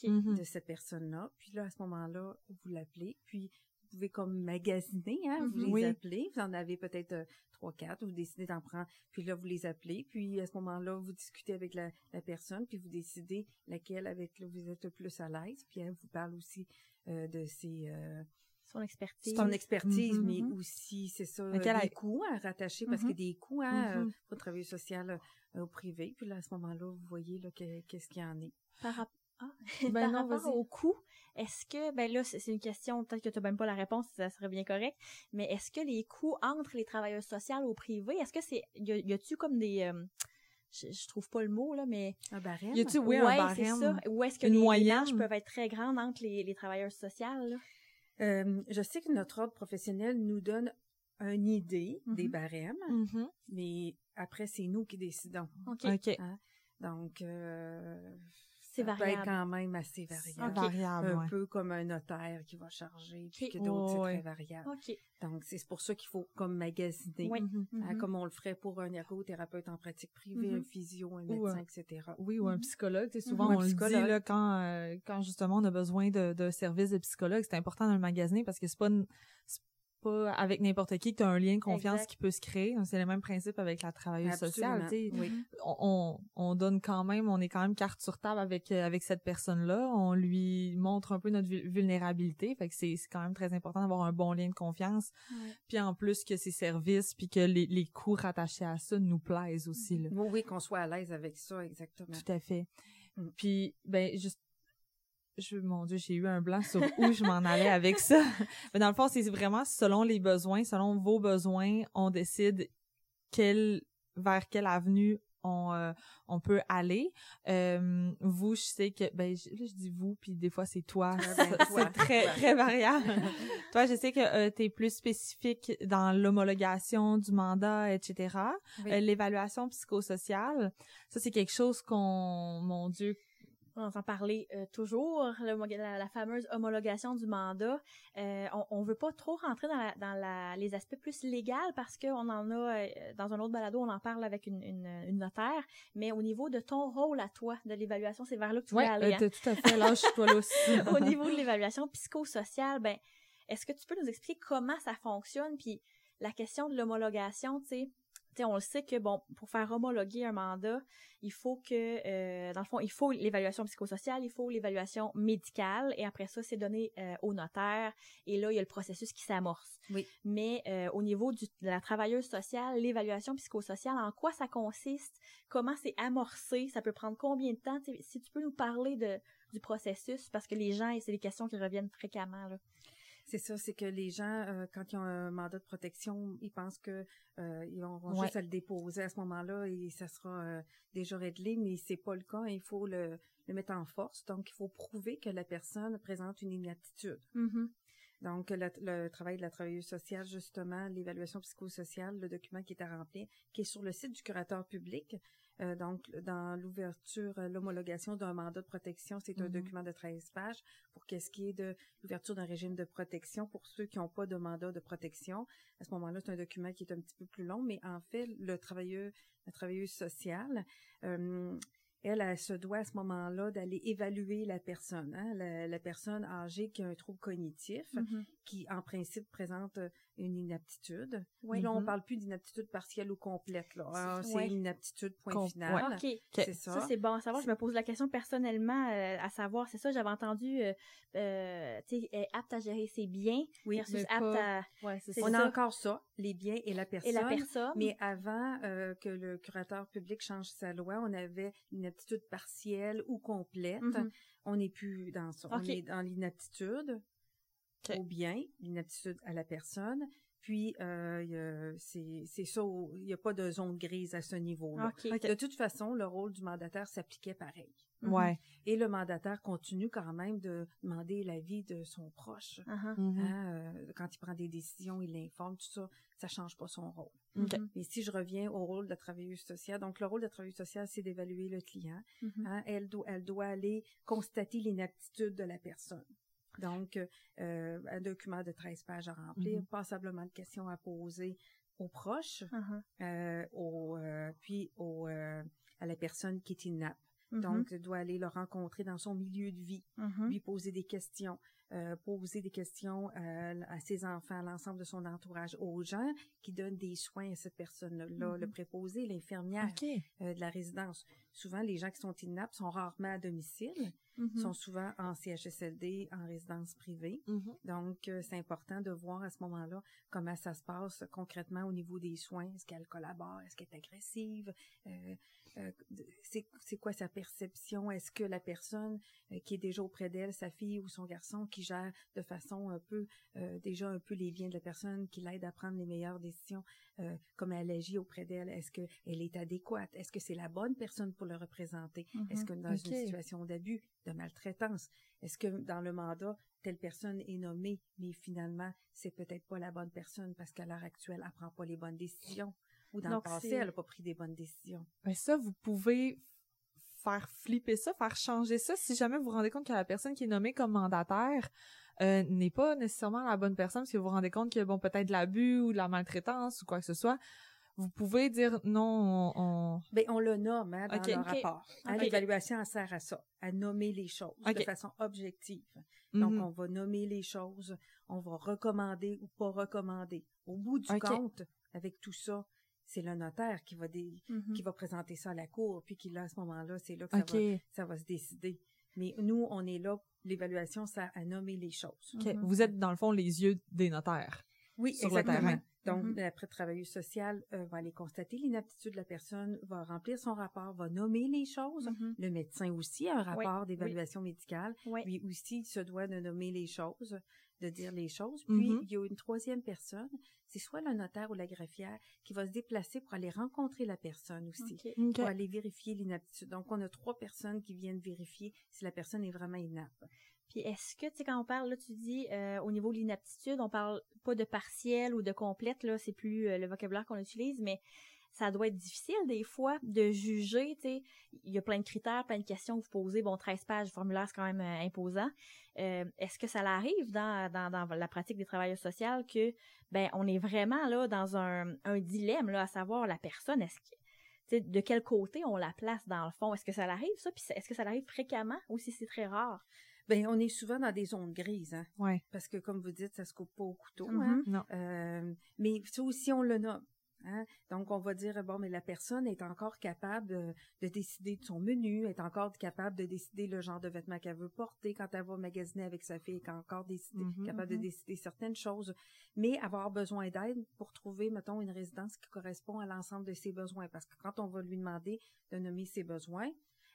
de cette personne-là. Puis là, à ce moment-là, vous l'appelez. Puis pouvez comme magasiner, hein, vous les appelez, vous en avez peut-être euh, trois, quatre, vous décidez d'en prendre, puis là, vous les appelez, puis à ce moment-là, vous discutez avec la, personne, puis vous décidez laquelle avec là, vous êtes le plus à l'aise, puis elle vous parle aussi euh, de ses... Euh, son expertise. Son expertise, mm-hmm. mais aussi, c'est ça, des coûts à rattacher, parce que mm-hmm. des coûts hein, mm-hmm. pour travailler social au privé, puis là, à ce moment-là, vous voyez là, qu'est-ce qu'il y en est. Par, rapport ah, ben par rapport au coût, est-ce que, ben là, c'est une question, peut-être que tu n'as même pas la réponse, ça serait bien correct, mais est-ce que les coûts entre les travailleurs sociaux au privé, est-ce que c'est, y a-tu comme des, euh, je, trouve pas le mot, là, mais... Un barème? Y a-tu, oui, un barème? Ça. Ou est-ce que les moyennes peuvent être très grandes entre les, les travailleurs sociaux, euh, je sais que notre ordre professionnel nous donne une idée des mm-hmm. barèmes, mm-hmm. mais après, c'est nous qui décidons. OK. Hein? Donc, euh, c'est variable. peut être quand même assez variable. un peu comme un notaire qui va charger, puis que d'autres, c'est très variable. Donc, c'est pour ça qu'il faut comme magasiner, hein, mm-hmm. comme on le ferait pour un ergothérapeute en pratique privée, un mm-hmm. physio, un médecin, etc. Oui, ou un psychologue. souvent, on le dit là, quand, euh, quand justement on a besoin de, de services de psychologue, c'est important de le magasiner parce que c'est pas pas avec n'importe qui que tu as un lien de confiance qui peut se créer. C'est le même principe avec la travailleuse sociale. On, on, donne quand même, on est quand même carte sur table avec euh, avec cette personne-là. On lui montre un peu notre vulnérabilité. Fait que c'est quand même très important d'avoir un bon lien de confiance. Puis en plus que ses services, puis que les, les coûts rattachés à ça nous plaisent aussi. Là. Oui, oui, qu'on soit à l'aise avec ça, exactement. Tout à fait. Mm. Puis, ben, juste je, mon Dieu, j'ai eu un blanc sur où je m'en allais avec ça. Mais dans le fond, c'est vraiment selon les besoins, selon vos besoins, on décide quel, vers quelle avenue on, euh, on peut aller. Euh, vous, je sais que, ben, je, je dis vous, puis des fois c'est toi. C'est très, très variable. toi, je sais que euh, tu es plus spécifique dans l'homologation du mandat, etc. L'évaluation psychosociale, ça c'est quelque chose qu'on, mon Dieu, on entend parler euh, toujours, la, fameuse homologation du mandat. Euh, on, ne veut pas trop rentrer dans, les aspects plus légaux parce qu'on en a, euh, dans un autre balado, on en parle avec une, notaire, mais au niveau de ton rôle à toi, de l'évaluation, c'est vers là que tu ouais, aller. Oui, tout à fait, lâche-toi là aussi. au niveau de l'évaluation psychosociale, ben, est-ce que tu peux nous expliquer comment ça fonctionne, puis la question de l'homologation, tu sais, on le sait que bon, pour faire homologuer un mandat, il faut que, euh, dans le fond, il faut l'évaluation psychosociale, il faut l'évaluation médicale, et après ça, c'est donné euh, au notaire, et là, il y a le processus qui s'amorce. Oui. Mais euh, au niveau du, de la travailleuse sociale, l'évaluation psychosociale, en quoi ça consiste, comment c'est amorcé, ça peut prendre combien de temps, si tu peux nous parler de, du processus, parce que les gens, c'est des questions qui reviennent fréquemment. Là. C'est ça, c'est que les gens, euh, quand ils ont un mandat de protection, ils pensent que euh, ils vont, juste à le déposer à ce moment-là et ça sera euh, déjà réglé, mais c'est pas le cas. Il faut le, mettre en force, donc il faut prouver que la personne présente une inaptitude. Mm-hmm. Donc, le, travail de la travailleuse sociale, justement, l'évaluation psychosociale, le document qui est à remplir, qui est sur le site du curateur public. Euh, donc, dans l'ouverture, euh, l'homologation d'un mandat de protection, c'est un mm-hmm. document de 13 pages. Pour qu'est-ce qui est de l'ouverture d'un régime de protection pour ceux qui n'ont pas de mandat de protection, à ce moment-là, c'est un document qui est un petit peu plus long, mais en fait, le travailleur, la travailleuse sociale, euh, elle, elle se doit à ce moment-là d'aller évaluer la personne, hein, la, personne âgée qui a un trouble cognitif, mm-hmm. qui en principe présente une inaptitude. Oui. Là, on mm-hmm. parle plus d'inaptitude partielle ou complète. Là. Ah, c'est une inaptitude point final. Ok, c'est ça. Ça c'est bon à savoir. Je me pose la question personnellement euh, à savoir. C'est ça, j'avais entendu. Euh, euh, tu sais, apte à gérer ses biens oui, versus apte à. Ouais, on a encore ça, les biens et la personne. Et la personne. Mais avant que le curateur public change sa loi, on avait une aptitude partielle ou complète. Mm-hmm. On n'est plus dans ça. On est dans l'inaptitude au bien, l'inaptitude à la personne. Puis, euh, c'est ça, il n'y a pas de zone grise à ce niveau-là. De toute façon, le rôle du mandataire s'appliquait pareil. Mhm. Et le mandataire continue quand même de demander l'avis de son proche. Uh-huh. Mhm. Hein, euh, quand il prend des décisions, il l'informe, tout ça, ça change pas son rôle. Mais si je reviens au rôle de la travailleuse sociale, donc le rôle de la travailleuse sociale, c'est d'évaluer le client. Mhm. Hein, elle, doit, elle doit aller constater l'inaptitude de la personne. Donc, euh, un document de 13 pages à remplir, mm-hmm. passablement de questions à poser aux proches, uh-huh. euh, au, euh, puis au, à la personne qui est inapte. Mm-hmm. Donc, doit aller le rencontrer dans son milieu de vie, mm-hmm. lui poser des questions, poser des questions à ses enfants, à l'ensemble de son entourage, aux gens qui donnent des soins à cette personne-là, le préposé, l'infirmière de la résidence. Souvent, les gens qui sont inaptes sont rarement à domicile. Mm-hmm. sont souvent en CHSLD, en résidence privée. Mm-hmm. Donc, euh, c'est important de voir à ce moment-là comment ça se passe concrètement au niveau des soins. Est-ce qu'elle collabore? Est-ce qu'elle est agressive? Euh, euh, c'est quoi sa perception? Est-ce que la personne qui est déjà auprès d'elle, sa fille ou son garçon, qui gère de façon un peu, déjà un peu les biens de la personne, qui l'aide à prendre les meilleures décisions, comme elle agit auprès d'elle, est-ce qu'elle est adéquate? Est-ce que c'est la bonne personne pour le représenter? Est-ce mm-hmm. que dans une situation d'abus, de maltraitance? Est-ce que dans le mandat, telle personne est nommée, mais finalement, c'est peut-être pas la bonne personne parce qu'à l'heure actuelle, elle prend pas les bonnes décisions? Ou dans le passé, elle n'a pas pris des bonnes décisions. Mais ça, vous pouvez faire flipper ça, faire changer ça si jamais vous vous rendez compte que la personne qui est nommée comme mandataire euh, n'est pas nécessairement la bonne personne, si vous vous rendez compte a bon, peut-être de l'abus ou de la maltraitance ou quoi que ce soit vous pouvez dire non, on... Ben, on le nomme hein, dans le rapport. Hein, l'évaluation sert à ça, à nommer les choses de façon objective. Donc, mhm. on va nommer les choses, on va recommander ou pas recommander. Au bout du compte, avec tout ça, c'est le notaire qui va mhm. qui va présenter ça à la cour, puis qui là à ce moment-là, c'est là que ça, va, ça va se décider. Mais nous, on est là, l'évaluation, ça à nommer les choses. Vous êtes dans le fond les yeux des notaires. Oui, sur exactement. le terrain. Donc, mm-hmm. travailleuse sociale euh, va aller constater l'inaptitude de la personne, va remplir son rapport, va nommer les choses. Mm-hmm. Le médecin aussi a un rapport d'évaluation médicale. Lui aussi se doit de nommer les choses, de dire les choses. Puis, mm-hmm. il y a une troisième personne, c'est soit le notaire ou la greffière qui va se déplacer pour aller rencontrer la personne aussi, pour aller vérifier l'inaptitude. Donc, on a trois personnes qui viennent vérifier si la personne est vraiment inapte. Puis est-ce que, tu sais, quand on parle, là, tu dis, euh, au niveau de l'inaptitude, on parle pas de partiel ou de complète, là, c'est plus euh, le vocabulaire qu'on utilise, mais ça doit être difficile des fois de juger, tu sais, il y a plein de critères, plein de questions que vous posez, bon, 13 pages, le formulaire, c'est quand même euh, imposant. Est-ce que ça arrive dans, dans, dans, la pratique des travailleurs sociaux que, ben, on est vraiment, là, dans un, un dilemme, là, à savoir la personne, est-ce que de quel côté on la place dans le fond? Est-ce que ça l'arrive, ça? Puis est-ce que ça arrive fréquemment ou si c'est très rare? Ben, on est souvent dans des zones grises, hein. Ouais. Parce que, comme vous dites, ça se coupe pas au couteau, hein. Mm-hmm. Non. Euh, mais ça aussi, on le nomme. Hein? Donc, on va dire, bon, mais la personne est encore capable de, décider de son menu, est encore capable de décider le genre de vêtements qu'elle veut porter quand elle va magasiner avec sa fille, est encore mm-hmm, capable de mm-hmm. décider certaines choses, mais avoir besoin d'aide pour trouver, mettons, une résidence qui correspond à l'ensemble de ses besoins. Parce que quand on va lui demander de nommer ses besoins,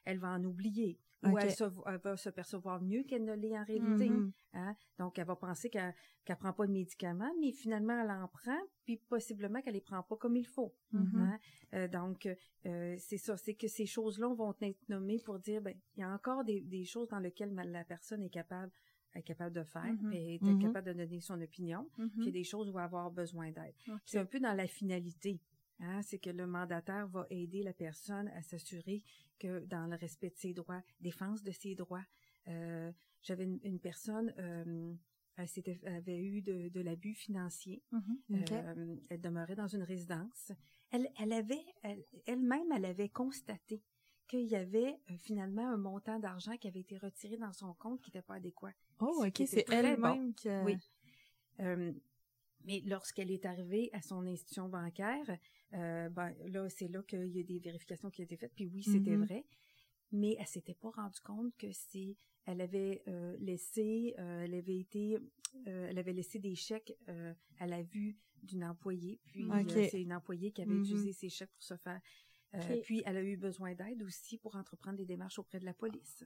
elle va en oublier ou elle, va se percevoir mieux qu'elle ne l'est en réalité. Mm-hmm. hein? Donc, elle va penser qu'elle ne prend pas de médicaments, mais finalement, elle en prend, puis possiblement qu'elle les prend pas comme il faut. Mm-hmm. hein? euh, donc, euh, c'est ça, c'est que ces choses-là vont être nommées pour dire, ben, il y a encore des, des choses dans lesquelles la personne est capable être capable de faire, Mhm. et Mhm. capable de donner son opinion. Puis il y a des choses où avoir besoin d'aide. C'est un peu dans la finalité. Hein, c'est que le mandataire va aider la personne à s'assurer que dans le respect de ses droits, défense de ses droits. Euh, J'avais une, une personne, euh, elle avait eu de, de l'abus financier. Mhm. Ok. Euh, elle demeurait dans une résidence. Elle, elle avait, elle- elle-même, elle, avait constaté qu'il y avait finalement un montant d'argent qui avait été retiré dans son compte qui n'était pas adéquat. Oh, ok, qui c'est elle-même que... Oui. Mais lorsqu'elle est arrivée à son institution bancaire, euh, ben, là, c'est là qu'il y a des vérifications qui ont été faites. Puis oui, c'était Mhm. vrai. Mais elle s'était pas rendue compte que c'est, elle avait euh, laissé, euh, elle avait été, elle avait laissé des chèques à la vue d'une employée. Puis c'est une employée qui avait Mhm. utilisé ses chèques pour se faire. Puis elle a eu besoin d'aide aussi pour entreprendre des démarches auprès de la police.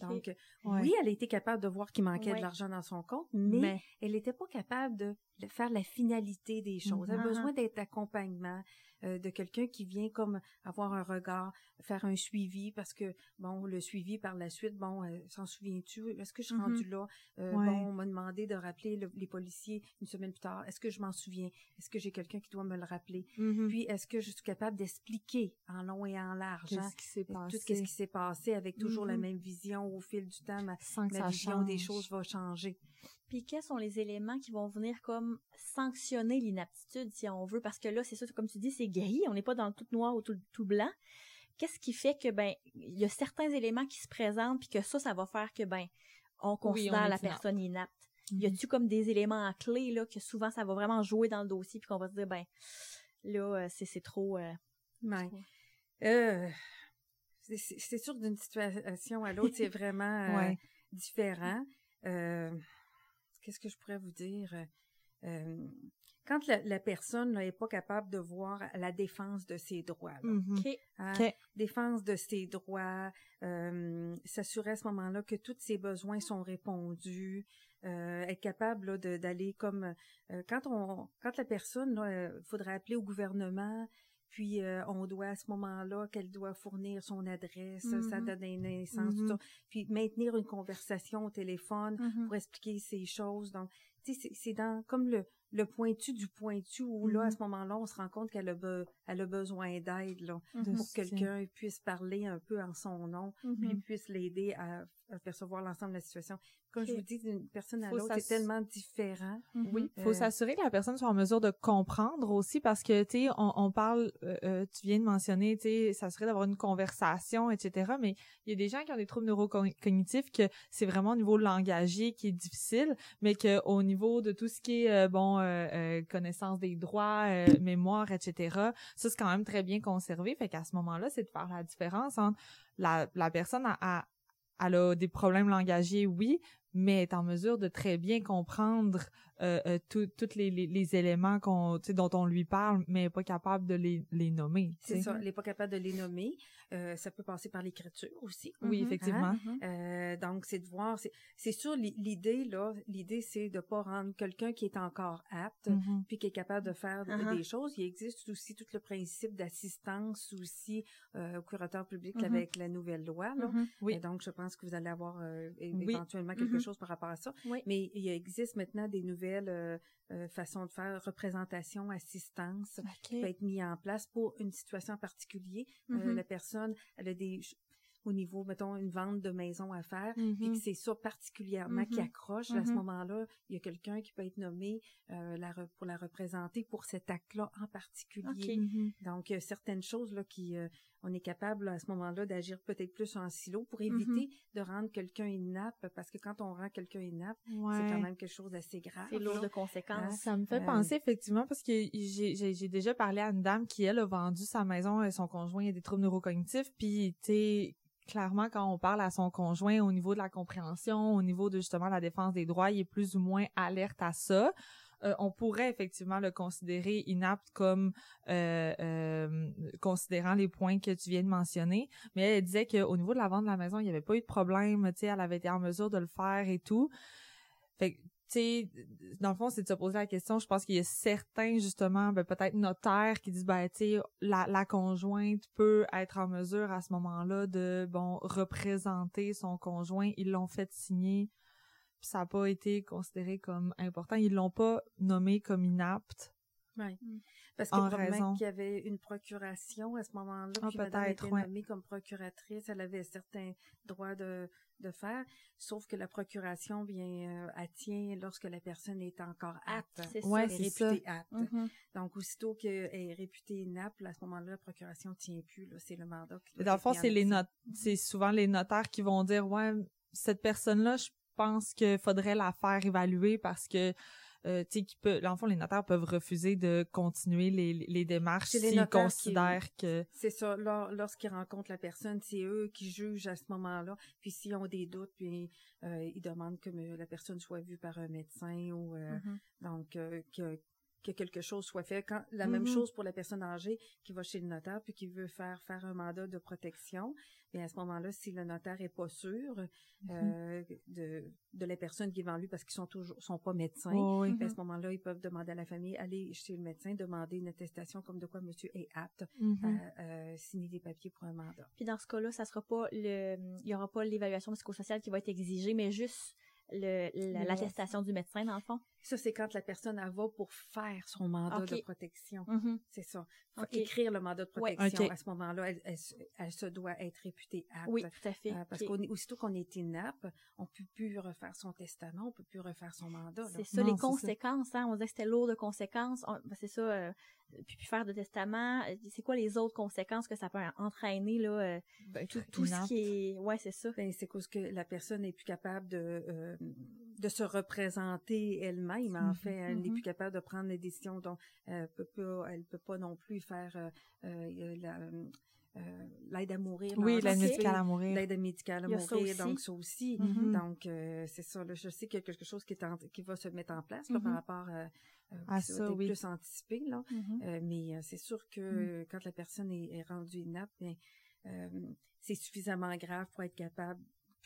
Donc, Ouais. oui, elle a été capable de voir qu'il manquait Ouais. de l'argent dans son compte, mais, Mais, elle n'était pas capable de le- faire la finalité des choses. Elle a Mhm. besoin d'être accompagnement, euh, de quelqu'un qui vient comme avoir un regard, faire un suivi, parce que, bon, le suivi par la suite, bon, euh, s'en souviens-tu? Est-ce que je suis Mhm. rendue là? Euh, Ouais. Bon, on m'a demandé de rappeler le- les policiers une semaine plus tard. Est-ce que je m'en souviens? Est-ce que j'ai quelqu'un qui doit me le rappeler? Mhm. Puis, est-ce que je suis capable d'expliquer en long et en large hein, qui tout ce qui s'est passé avec toujours la même vision au fil du temps? Ma, Sans que ma ça vision des change. choses va changer. Puis quels sont les éléments qui vont venir comme sanctionner l'inaptitude, si on veut, parce que là, c'est ça, comme tu dis, c'est gris, on n'est pas dans le tout noir ou tout, tout blanc. Qu'est-ce qui fait que, ben, il y a certains éléments qui se présentent, puis que ça, ça va faire que, ben, on considère la personne inapte. Mhm. Y a-tu comme des éléments clés, là, que souvent, ça va vraiment jouer dans le dossier, puis qu'on va se dire, ben, là, euh, c'est c'est trop... euh, Ouais. trop- Euh, c'est- sûr d'une situation à l'autre, c'est vraiment euh, Ouais. différent. Euh, Qu'est-ce que je pourrais vous dire? Euh, quand la, la personne n'est pas capable de voir la défense de ses droits, là, Mhm. OK. hein, Ok. défense de ses droits, euh, s'assurer à ce moment-là que tous ses besoins sont répondus, euh, être capable d'aller comme euh, quand on quand la personne euh, faudrait appeler au gouvernement puis euh, on doit à ce moment-là qu'elle doit fournir son adresse, Mhm. sa date de naissance, tout Mhm. ça, puis maintenir une conversation au téléphone Mhm. pour expliquer ces choses. Donc, tu sais, c'est- dans comme le, le pointu du pointu où là, à Mhm. ce moment-là, on se rend compte qu'elle a, be- elle a besoin d'aide, là, pour que quelqu'un puisse parler un peu en son nom, puis puisse l'aider à percevoir l'ensemble de la situation. Comme je vous dis, d'une personne à l'autre, c'est tellement différent. Mhm. Oui, faut Euh, s'assurer que la personne soit en mesure de comprendre aussi parce que tu sais on, on parle euh, euh, tu viens de mentionner tu sais s'assurer d'avoir une conversation etc mais il y a des gens qui ont des troubles neurocognitifs que c'est vraiment au niveau langagier qui est difficile mais que au niveau de tout ce qui est euh, bon euh, euh, connaissance des droits euh, mémoire etc ça c'est quand même très bien conservé fait qu'à ce moment-là c'est de faire la différence entre la, la personne a, a elle a des problèmes langagiers, oui, mais est en mesure de très bien comprendre euh, euh, tous les, les, les éléments qu'on, tu sais, dont on lui parle, mais est pas capable de les, les nommer. C'est ça, elle n'est pas capable de les nommer. Euh, ça peut passer par l'écriture aussi. Oui, Mhm. effectivement. Mhm. Euh, donc, c'est de voir. c'est- C'est sûr, l'i- l'idée, là, l'idée, c'est de pas rendre quelqu'un qui est encore apte, Mhm. puis qui est capable de faire Uh-huh. des choses. Il existe aussi tout le principe d'assistance aussi euh, au curateur public avec la nouvelle loi. Là. Oui. Et donc, je pense que vous allez avoir euh, éventuellement quelque Mhm. Chose par rapport à ça. Oui. Mais il existe maintenant des nouvelles euh, euh, façons de faire représentation, assistance qui peut être mis en place pour une situation en particulier. Euh, Mhm. la personne, elle a des au niveau, mettons, une vente de maison à faire, puis Mhm. que c'est ça particulièrement qui Mhm. accroche, à ce moment-là, il y a quelqu'un qui peut être nommé euh, la pour la représenter pour cet acte-là en particulier. Ok. Mhm. Donc, il y a certaines choses là qui, euh, on est capable à ce moment-là d'agir peut-être plus en silo pour Mhm. éviter de rendre quelqu'un inapte, parce que quand on rend quelqu'un inapte, c'est quand même quelque chose d'assez grave. C'est lourd de conséquences. Ça me fait Euh, penser effectivement parce que j'ai déjà parlé à une dame qui elle a vendu sa maison et son conjoint a des troubles neurocognitifs puis tu sais clairement quand on parle à son conjoint au niveau de la compréhension, au niveau de justement la défense des droits, il est plus ou moins alerte à ça. Euh, on pourrait effectivement le considérer inapte comme euh, euh, considérant les points que tu viens de mentionner, mais elle disait qu'au niveau de la vente de la maison, il n'y avait pas eu de problème, tu sais, elle avait été en mesure de le faire et tout. Fait que, tu sais, dans le fond, c'est de se poser la question. Je pense qu'il y a certains, justement, ben, peut-être notaires qui disent, ben, tu la, la conjointe peut être en mesure à ce moment-là de, bon, représenter son conjoint. Ils l'ont fait signer. Ça n'a pas été considéré comme important. Ils l'ont pas nommé comme inapte. Oui. Mm. Parce que probablement qu'il y avait une procuration à ce moment-là, ah, puis madame était nommée comme procuratrice, elle avait certains droits de, de faire, sauf que la procuration vient euh, tient lorsque la personne est encore apte, c'est ouais, est, réputée apte. Mm-hmm. Donc aussitôt qu'elle est réputée inapte, à ce moment-là, la procuration tient plus, c'est le mandat. Qui Dans le fond, c'est les c'est souvent les notaires qui vont dire ouais, cette personne-là, je pense qu'il faudrait la faire évaluer parce que euh, tu sais, qui peut, l'enfant, les notaires peuvent refuser de continuer les, les démarches s'ils considèrent que... C'est ça, lorsqu'ils rencontrent la personne, c'est eux qui jugent à ce moment-là. Puis s'ils ont des doutes, puis euh, ils demandent que la personne soit vue par un médecin ou euh, mm-hmm. donc que, que quelque chose soit fait. Quand, la même mm-hmm. chose pour la personne âgée qui va chez le notaire puis qui veut faire faire un mandat de protection. Et à ce moment-là, si le notaire est pas sûr mm-hmm. euh, de, de la personne qui est devant lui parce qu'ils sont toujours sont pas médecins, à ce mm-hmm. moment-là, ils peuvent demander à la famille, aller chez le médecin, demander une attestation comme de quoi monsieur est apte à euh, signer des papiers pour un mandat. Puis dans ce cas-là, ça sera pas le, il y aura pas l'évaluation psychosociale qui va être exigée, mais juste l'attestation du médecin, dans le fond? Ça, c'est quand la personne elle va pour faire son mandat de protection. Mm-hmm. C'est ça. Faut écrire le mandat de protection. À ce moment-là, elle, se doit être réputée apte. Oui, tout à fait. Euh, parce qu'aussitôt qu'on est inapte, on peut plus refaire son testament, on peut plus refaire son mandat. C'est ça, les conséquences. Hein, on disait que c'était lourd de conséquences. Ben, c'est ça. Euh, puis, puis, faire de testament, euh, c'est quoi les autres conséquences que ça peut entraîner là euh, ben, tout, tout ce qui est ouais c'est ça ben, c'est cause que la personne n'est plus capable de euh, de se représenter elle-même en mm-hmm. fait elle n'est mm-hmm. plus capable de prendre des décisions donc elle peut pas elle peut pas non plus faire la l'aide à mourir. Oui, l'aide médicale à mourir. L'aide médicale à mourir, donc ça aussi. Mm-hmm. Donc, c'est ça. Là, je sais qu'il y a quelque chose qui, est qui va se mettre en place là, par rapport à euh, ah, ça, oui. plus anticipé, là. Mm-hmm. Euh, mais euh, c'est sûr que mm. quand la personne est, rendue inapte, bien, c'est suffisamment grave pour être capable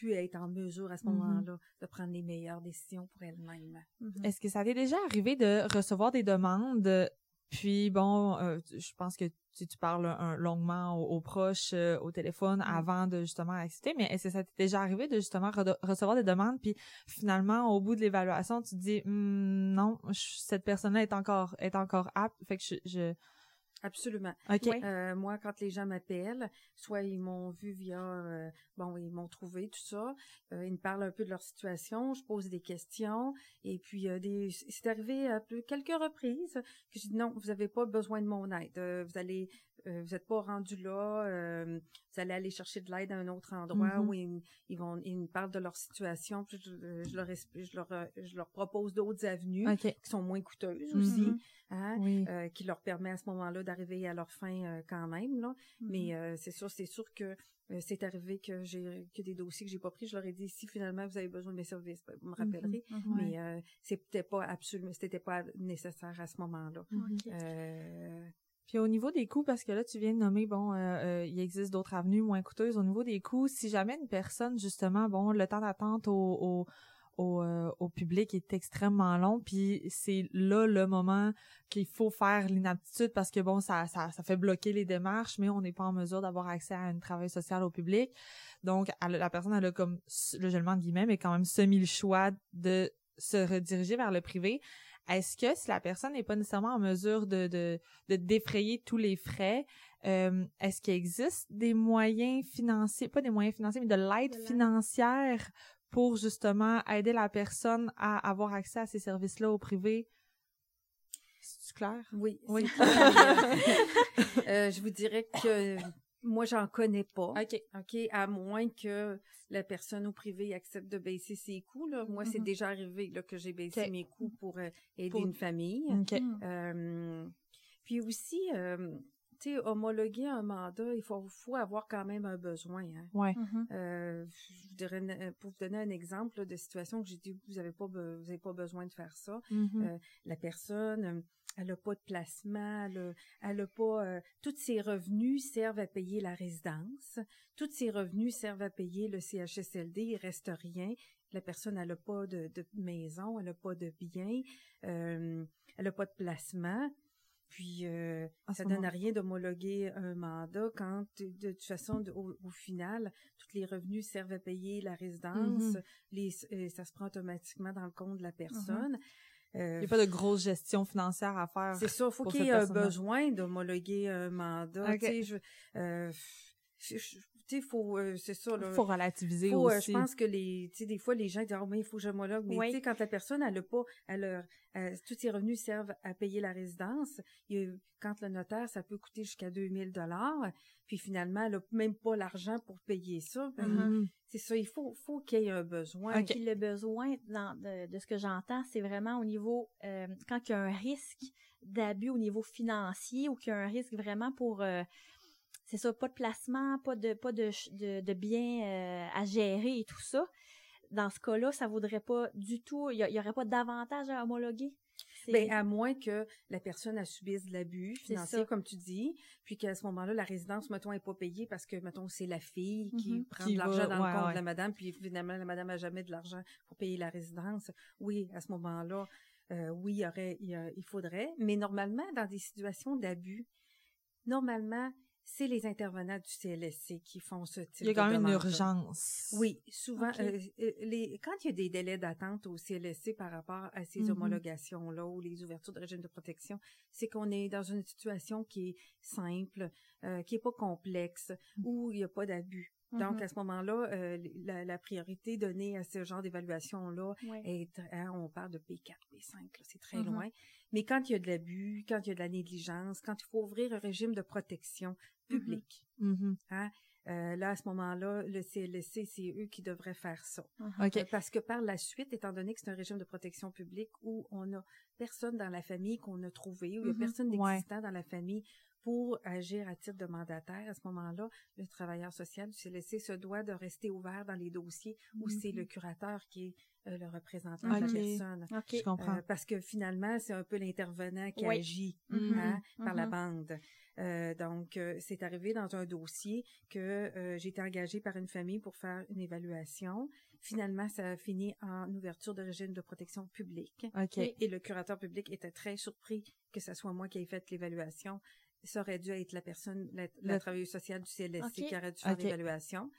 être en mesure à ce mm-hmm. moment-là de prendre les meilleures décisions pour elle-même. Mm-hmm. Est-ce que ça t'est déjà arrivé de recevoir des demandes puis bon, euh, je pense que tu, tu parles un, longuement aux, proches euh, au téléphone mm. avant de justement accepter, mais est-ce que ça t'est déjà arrivé de justement recevoir des demandes, puis finalement au bout de l'évaluation, tu te dis hm, non, cette personne-là est encore est encore apte, fait que je Absolument. Euh, moi, quand les gens m'appellent, soit ils m'ont vu via, euh, bon, ils m'ont trouvé tout ça, euh, ils me parlent un peu de leur situation, je pose des questions, et puis des, c'est arrivé à quelques reprises que je dis non, vous n'avez pas besoin de mon aide, vous allez euh, vous n'êtes pas rendu là, euh, vous allez aller chercher de l'aide à un autre endroit mm-hmm. où ils, vont ils me parlent de leur situation, puis je, leur, je, leur, je leur propose d'autres avenues qui sont moins coûteuses aussi, mm-hmm. hein, euh, qui leur permet à ce moment-là d'arriver à leur fin quand même là. Mais mm-hmm. c'est sûr, c'est sûr que c'est arrivé que j'ai que des dossiers que j'ai pas pris, je leur ai dit si finalement vous avez besoin de mes services, ben, vous me rappellerez. Mais c'était pas absolument, c'était pas nécessaire à ce moment-là. Puis au niveau des coûts, parce que là, tu viens de nommer, bon, euh, euh, il existe d'autres avenues moins coûteuses. Au niveau des coûts, si jamais une personne, justement, bon, le temps d'attente au, au, euh, au, public est extrêmement long, puis c'est là le moment qu'il faut faire l'inaptitude parce que, bon, ça, ça, ça fait bloquer les démarches, mais on n'est pas en mesure d'avoir accès à un travail social au public. Donc, la personne, elle a comme, le je le guillemets, mais quand même semi le choix de se rediriger vers le privé est-ce que si la personne n'est pas nécessairement en mesure de, de, de défrayer tous les frais, euh, est-ce qu'il existe des moyens financiers, pas des moyens financiers, mais de l'aide financière pour justement aider la personne à avoir accès à ces services-là au privé? C'est clair? Oui. Oui. euh, je vous dirais que moi, j'en connais pas. OK. OK, à moins que la personne au privé accepte de baisser ses coûts. Là. Moi, c'est mm-hmm. déjà arrivé là, que j'ai baissé mes coûts pour euh, aider une famille. Euh, puis aussi, euh, sais, homologuer un mandat, il faut, faut avoir quand même un besoin. Hein. Ouais. Mm-hmm. je dirais, pour vous donner un exemple de situation que j'ai dit, vous avez pas, vous avez pas besoin de faire ça. Mm-hmm. la personne elle n'a pas de placement, elle a, pas... Euh, tous ses revenus servent à payer la résidence, tous ses revenus servent à payer le CHSLD, il reste rien. La personne, elle n'a pas de, maison, elle n'a pas de bien, euh, elle n'a pas de placement. Puis euh, ça donne à rien d'homologuer un mandat quand de, toute façon au, final tous les revenus servent à payer la résidence, mm-hmm. les, euh, ça se prend automatiquement dans le compte de la mm-hmm. personne. Euh, il n'y a pas de grosse gestion financière à faire. C'est ça, il faut qu'il y ait un besoin d'homologuer un mandat. Okay. Je, euh, tu faut euh, c'est ça là. Faut relativiser faut, euh, aussi. je pense que les tu sais des fois les gens disent oh mais il faut que j'homologue. Mais tu sais quand la personne elle a pas elle, tous ses revenus servent à payer la résidence quand le notaire ça peut coûter jusqu'à 2000 dollars puis finalement elle a même pas l'argent pour payer ça. Mm-hmm. c'est ça il faut faut qu'il y ait un besoin. Puis le besoin de, ce que j'entends c'est vraiment au niveau euh, quand il y a un risque d'abus au niveau financier ou qu'il y a un risque vraiment pour c'est ça, pas de placement, pas de pas de, de, biens euh, à gérer et tout ça. Dans ce cas-là, ça vaudrait pas du tout, il y, aurait pas d'avantage à homologuer. Ben, à moins que la personne a subisse de l'abus financier, comme tu dis, puis qu'à ce moment-là, la résidence, mettons, est pas payée parce que, mettons, c'est la fille qui mm-hmm. prend de l'argent dans le compte de la madame, puis finalement, la madame a jamais de l'argent pour payer la résidence. Oui, à ce moment-là, euh, oui, il y aurait, il faudrait, mais normalement, dans des situations d'abus, normalement, c'est les intervenants du CLSC qui font ce type de Il y a quand même une urgence. Oui, souvent, euh, euh, les, quand il y a des délais d'attente au CLSC par rapport à ces mm-hmm. homologations-là ou les ouvertures de régime de protection, c'est qu'on est dans une situation qui est simple, euh, qui est pas complexe, mm. où il n'y a pas d'abus. Donc, mm-hmm. à ce moment-là, la, priorité donnée à ce genre d'évaluation-là est, hein, on parle de P4, P5, c'est très mm-hmm. loin. Mais quand il y a de l'abus, quand il y a de la négligence, quand il faut ouvrir un régime de protection public, mm-hmm. Mm-hmm. Hein, euh, là, à ce moment-là, le CLSC, c'est eux qui devraient faire ça. Uh-huh. Euh, parce que par la suite, étant donné que c'est un régime de protection publique où on a personne dans la famille qu'on a trouvé, où il n'y a personne d'existant dans la famille pour agir à titre de mandataire, à ce moment-là, le travailleur social du CLSC se doit de rester ouvert dans les dossiers où c'est le curateur qui est euh, le représentant de la personne. Je comprends. parce que finalement, c'est un peu l'intervenant qui agit hein, par la bande. Euh, donc, euh, c'est arrivé dans un dossier que euh, j'ai été engagée par une famille pour faire une évaluation. Finalement, ça a fini en ouverture de régime de protection publique. Et, le curateur public était très surpris que ce soit moi qui ai fait l'évaluation. Ça aurait dû être la personne, la, travailleuse sociale du CLSC qui aurait dû faire l'évaluation.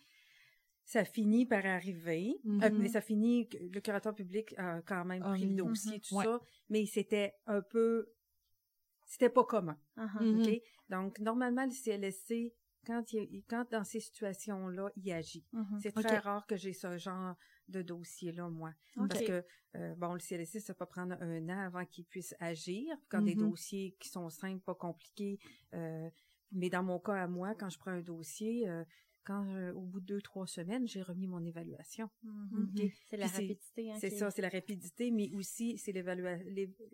Ça finit par arriver, mm-hmm. mais ça finit, le curateur public a quand même pris le dossier, tout ça, mais c'était un peu c'était pas commun. Uh-huh. Mm-hmm. Donc, normalement, le CLSC, quand, il, quand dans ces situations-là, il agit. Mm-hmm. C'est très rare que j'ai ce genre de dossier-là, moi. Parce que, euh, bon, le CLSC, ça peut prendre un an avant qu'il puisse agir. Quand des mm-hmm. dossiers qui sont simples, pas compliqués, euh, mais dans mon cas à moi, quand je prends un dossier, euh, quand euh, au bout de deux trois semaines j'ai remis mon évaluation mm-hmm. c'est la rapidité hein, c'est ça c'est la rapidité mais aussi c'est l'évaluation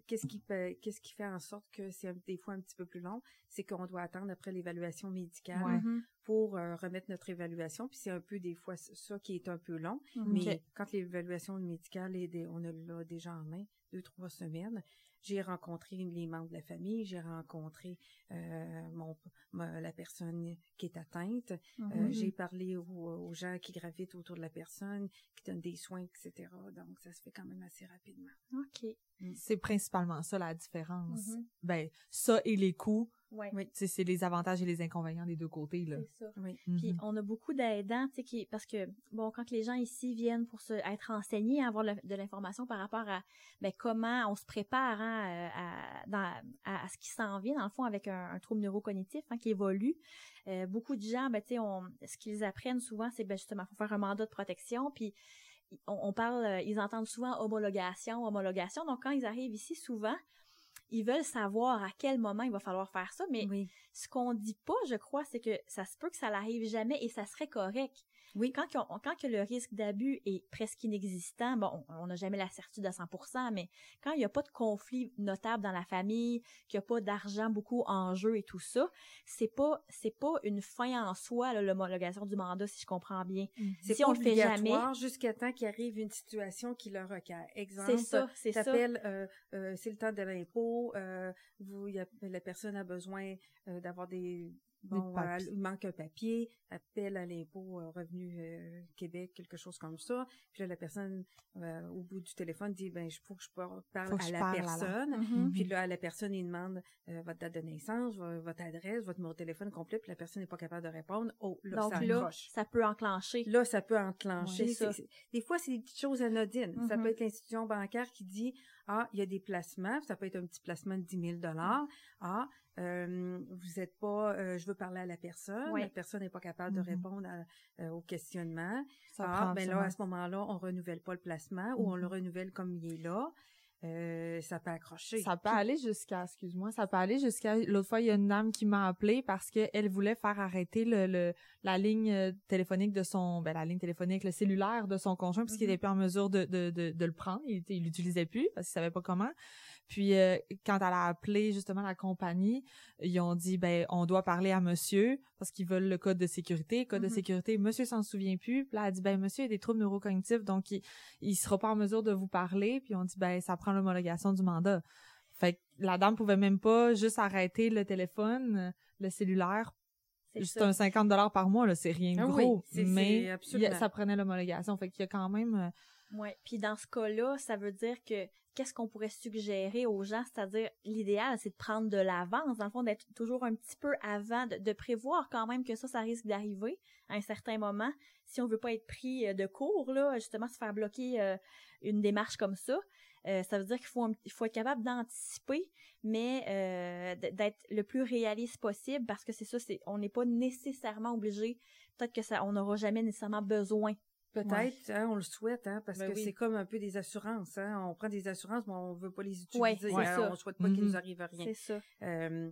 qu'est-ce qui qu'est-ce qui fait en sorte que c'est des fois un petit peu plus long c'est qu'on doit attendre après l'évaluation médicale mm-hmm. pour euh, remettre notre évaluation puis c'est un peu des fois ça qui est un peu long mm-hmm. mais quand l'évaluation médicale est on l'a déjà en main deux trois semaines j'ai rencontré les membres de la famille, j'ai rencontré euh, mon, la personne qui est atteinte, euh, mm-hmm. j'ai parlé aux, gens qui gravitent autour de la personne, qui donnent des soins, etc. Donc, ça se fait quand même assez rapidement. OK. Mm. C'est principalement ça la différence. Mm-hmm. Ben, ça et les coûts oui. C'est les avantages et les inconvénients des deux côtés. là. C'est ça. Oui. Puis mhm. on a beaucoup d'aidants, tu sais, qui, parce que, bon, quand les gens ici viennent pour se, être enseignés, avoir de l'information par rapport à ben, comment on se prépare hein, euh, à, dans, à, ce qui s'en vient, dans le fond, avec un, trouble neurocognitif hein, qui évolue. Euh, beaucoup de gens, ben, tu sais, ce qu'ils apprennent souvent, c'est ben, justement, faut faire un mandat de protection, puis on, on parle, euh, ils entendent souvent homologation, homologation. Donc, quand ils arrivent ici, souvent, ils veulent savoir à quel moment il va falloir faire ça, mais ce qu'on dit pas, je crois, c'est que ça se peut que ça n'arrive jamais et ça serait correct. Oui. Quand, quand que le risque d'abus est presque inexistant, bon, on n'a jamais la certitude à 100%, mais quand il n'y a pas de conflit notable dans la famille, qu'il n'y a pas d'argent beaucoup en jeu et tout ça, c'est pas c'est pas une fin en soi l'homologation du mandat, si je comprends bien. Mm. Si on le fait jamais, jusqu'à temps qu'il arrive une situation qui le requiert. Exemple, c'est ça, c'est ça. Euh, euh, c'est le temps de l'impôt, euh, vous, la personne a besoin d'avoir des Bon, il manque un papier, appel à l'impôt euh, revenu euh, Québec, quelque chose comme ça. Puis là, la personne, euh, au bout du téléphone, dit, ben, il faut que je parle à la personne. Mhm. Puis là, la personne, il demande euh, votre date de naissance, votre adresse, votre numéro de téléphone complet, puis la personne n'est pas capable de répondre. Oh, là, Donc ça là, accroche. ça peut enclencher. Là, ça peut enclencher. Ouais, ça. Des fois, c'est des petites choses anodines. Ça Mhm. peut être l'institution bancaire qui dit, ah, il y a des placements. Ça peut être un petit placement de 10 000 Ah, euh, vous êtes pas, euh, je veux parler à la personne. Ouais. La personne n'est pas capable de Mhm. répondre à- euh, au questionnement. Ça ah, ben là, à ce moment-là, on renouvelle pas le placement ou on le renouvelle comme il est là. Euh, ça peut accrocher. Ça peut aller jusqu'à, excuse-moi, ça peut aller jusqu'à, l'autre fois, il y a une dame qui m'a appelé parce qu'elle voulait faire arrêter le, le- la ligne euh, téléphonique de son, ben, la ligne téléphonique, le cellulaire de son conjoint puisqu'il Mhm. n'était plus en mesure de, de, de, de le prendre. Il l'utilisait plus parce qu'il savait pas comment. Puis, euh, quand elle a appelé justement la compagnie, ils ont dit, ben, on doit parler à monsieur parce qu'ils veulent le code de sécurité. Code de Mhm. sécurité, monsieur s'en souvient plus. Puis là, elle a dit, ben, monsieur a des troubles neurocognitifs, donc il, il sera pas en mesure de vous parler. Puis on dit, ben, ça prend l'homologation du mandat. Fait que la dame pouvait même pas juste arrêter le téléphone, euh, le cellulaire. C'est un 50 dollars par mois, là, c'est rien de Ah gros. mais ça prenait l'homologation. Fait qu'il y a quand même, Ouais. Puis dans ce cas-là, ça veut dire que qu'est-ce qu'on pourrait suggérer aux gens, c'est-à-dire l'idéal, c'est de prendre de l'avance, dans le fond, d'être toujours un petit peu avant, de, prévoir quand même que ça, ça risque d'arriver à un certain moment. Si on veut pas être pris euh, de court, là, justement, se faire bloquer euh, une démarche comme ça, euh, ça veut dire qu'il faut, faut être capable d'anticiper, mais d'être le plus réaliste possible, parce que c'est ça, c'est, on n'est pas nécessairement obligé. Peut-être que ça, on n'aura jamais nécessairement besoin Peut-être, hein, on le souhaite, hein, parce Ben que oui. c'est comme un peu des assurances. Hein. On prend des assurances, mais on veut pas les utiliser. Ouais, hein. On souhaite pas qu'il Mhm. nous arrive rien. C'est ça. Euh,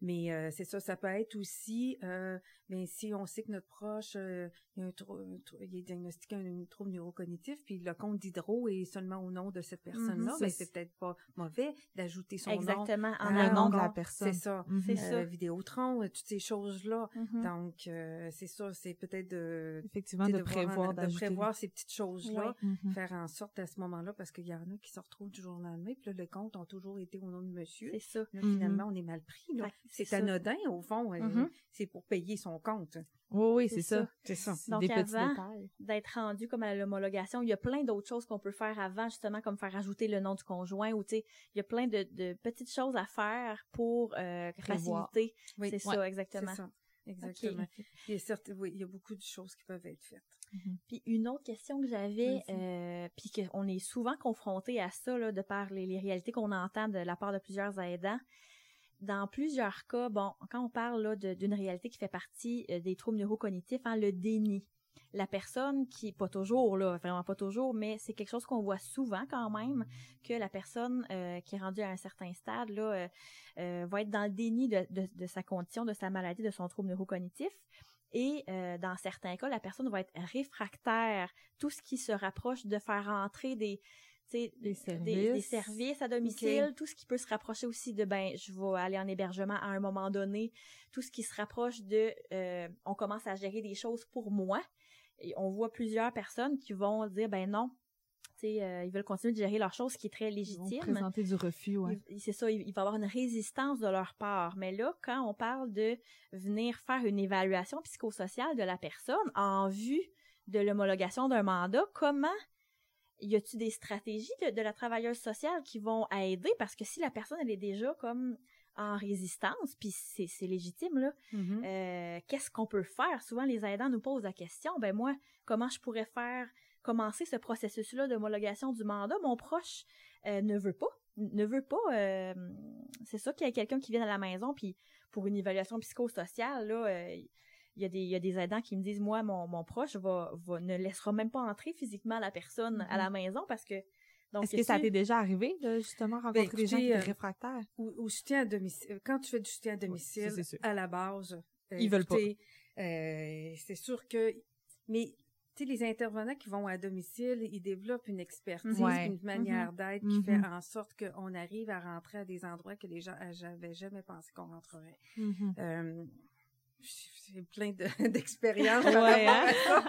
mais euh, c'est ça, ça peut être aussi, euh, ben, si on sait que notre proche, euh, il, a un trou- un trou- il est diagnostiqué un, un trouble neurocognitif, puis le compte d'hydro est seulement au nom de cette personne-là, Mhm, ben, c'est- c'est peut-être pas mauvais d'ajouter son nom. Exactement. En le nom de la personne. C'est ça. C'est ça. Euh, Vidéotron, euh, toutes ces choses-là. Mhm. Donc, euh, c'est ça, c'est peut-être de, Effectivement, de prévoir, de prévoir ces petites choses-là. Mhm. faire en sorte à ce moment-là, parce qu'il y en a qui se retrouvent du jour au lendemain, puis là, le compte a toujours été au nom de monsieur. C'est ça. Là, finalement, on est mal pris. C'est anodin, au fond. euh. C'est pour payer son compte. Oui, oui, c'est ça. C'est ça. Donc, des petits avant-. D'être rendu comme à l'homologation, il y a plein d'autres choses qu'on peut faire avant, justement, comme faire ajouter le nom du conjoint ou, tu sais, il y a plein de, de petites choses à faire pour euh, faciliter. Oui, c'est Ouais, ça, exactement. ça. Exactement. Il, y a certes- oui, il y a beaucoup de choses qui peuvent être faites. Puis une autre question que j'avais, euh, puis qu'on est souvent confronté à ça, là, de par les, les réalités qu'on entend de la part de plusieurs aidants. Dans plusieurs cas, bon, quand on parle d'une réalité qui fait partie euh, des troubles neurocognitifs, hein, le déni. La personne qui, pas toujours, là, vraiment pas toujours, mais c'est quelque chose qu'on voit souvent quand même, que la personne euh, qui est rendue à un certain stade là, euh, va être dans le déni de, sa condition, de sa maladie, de son trouble neurocognitif. Et dans certains cas, la personne va être réfractaire. Tout ce qui se rapproche de faire entrer des, Des des, services. à domicile, tout ce qui peut se rapprocher aussi de ben je vais aller en hébergement à un moment donné, tout ce qui se rapproche de euh, on commence à gérer des choses pour moi. Et on voit plusieurs personnes qui vont dire ben non, tu sais, euh, ils veulent continuer de gérer leurs choses, ce qui est très Ils vont légitime. présenter du refus, ouais. Il- C'est ça, il, il va y avoir une résistance de leur part. Mais là, quand on parle de venir faire une évaluation psychosociale de la personne en vue de l'homologation d'un mandat, comment y a-t-il des stratégies de, de la travailleuse sociale qui vont aider? Parce que si la personne, elle est déjà comme en résistance, puis c'est légitime, là, Mhm. euh, qu'est-ce qu'on peut faire? Souvent, les aidants nous posent la question, ben moi, comment je pourrais faire commencer ce processus-là d'homologation du mandat? Mon proche euh, ne veut pas, ne veut pas, euh, c'est ça qu'il y a quelqu'un qui vient à la maison, puis pour une évaluation psychosociale, là, euh, il y, a des, il y a des aidants qui me disent, moi, mon, mon proche va, va, ne laissera même pas entrer physiquement la personne à la maison parce que... donc, Est-ce que ça tu- t'est déjà arrivé de justement rencontrer des gens qui euh, réfractaires? Au, au soutien à domicile, quand tu fais du soutien à domicile, ça, à la base, euh, Ils veulent pas. euh, c'est sûr que, mais tu sais, les intervenants qui vont à domicile, ils développent une expertise, Ouais. une manière d'être qui fait en sorte qu'on arrive à rentrer à des endroits que les gens n'avaient jamais pensé qu'on rentrerait. Euh, j'ai plein de- d'expériences. Ouais, à ça.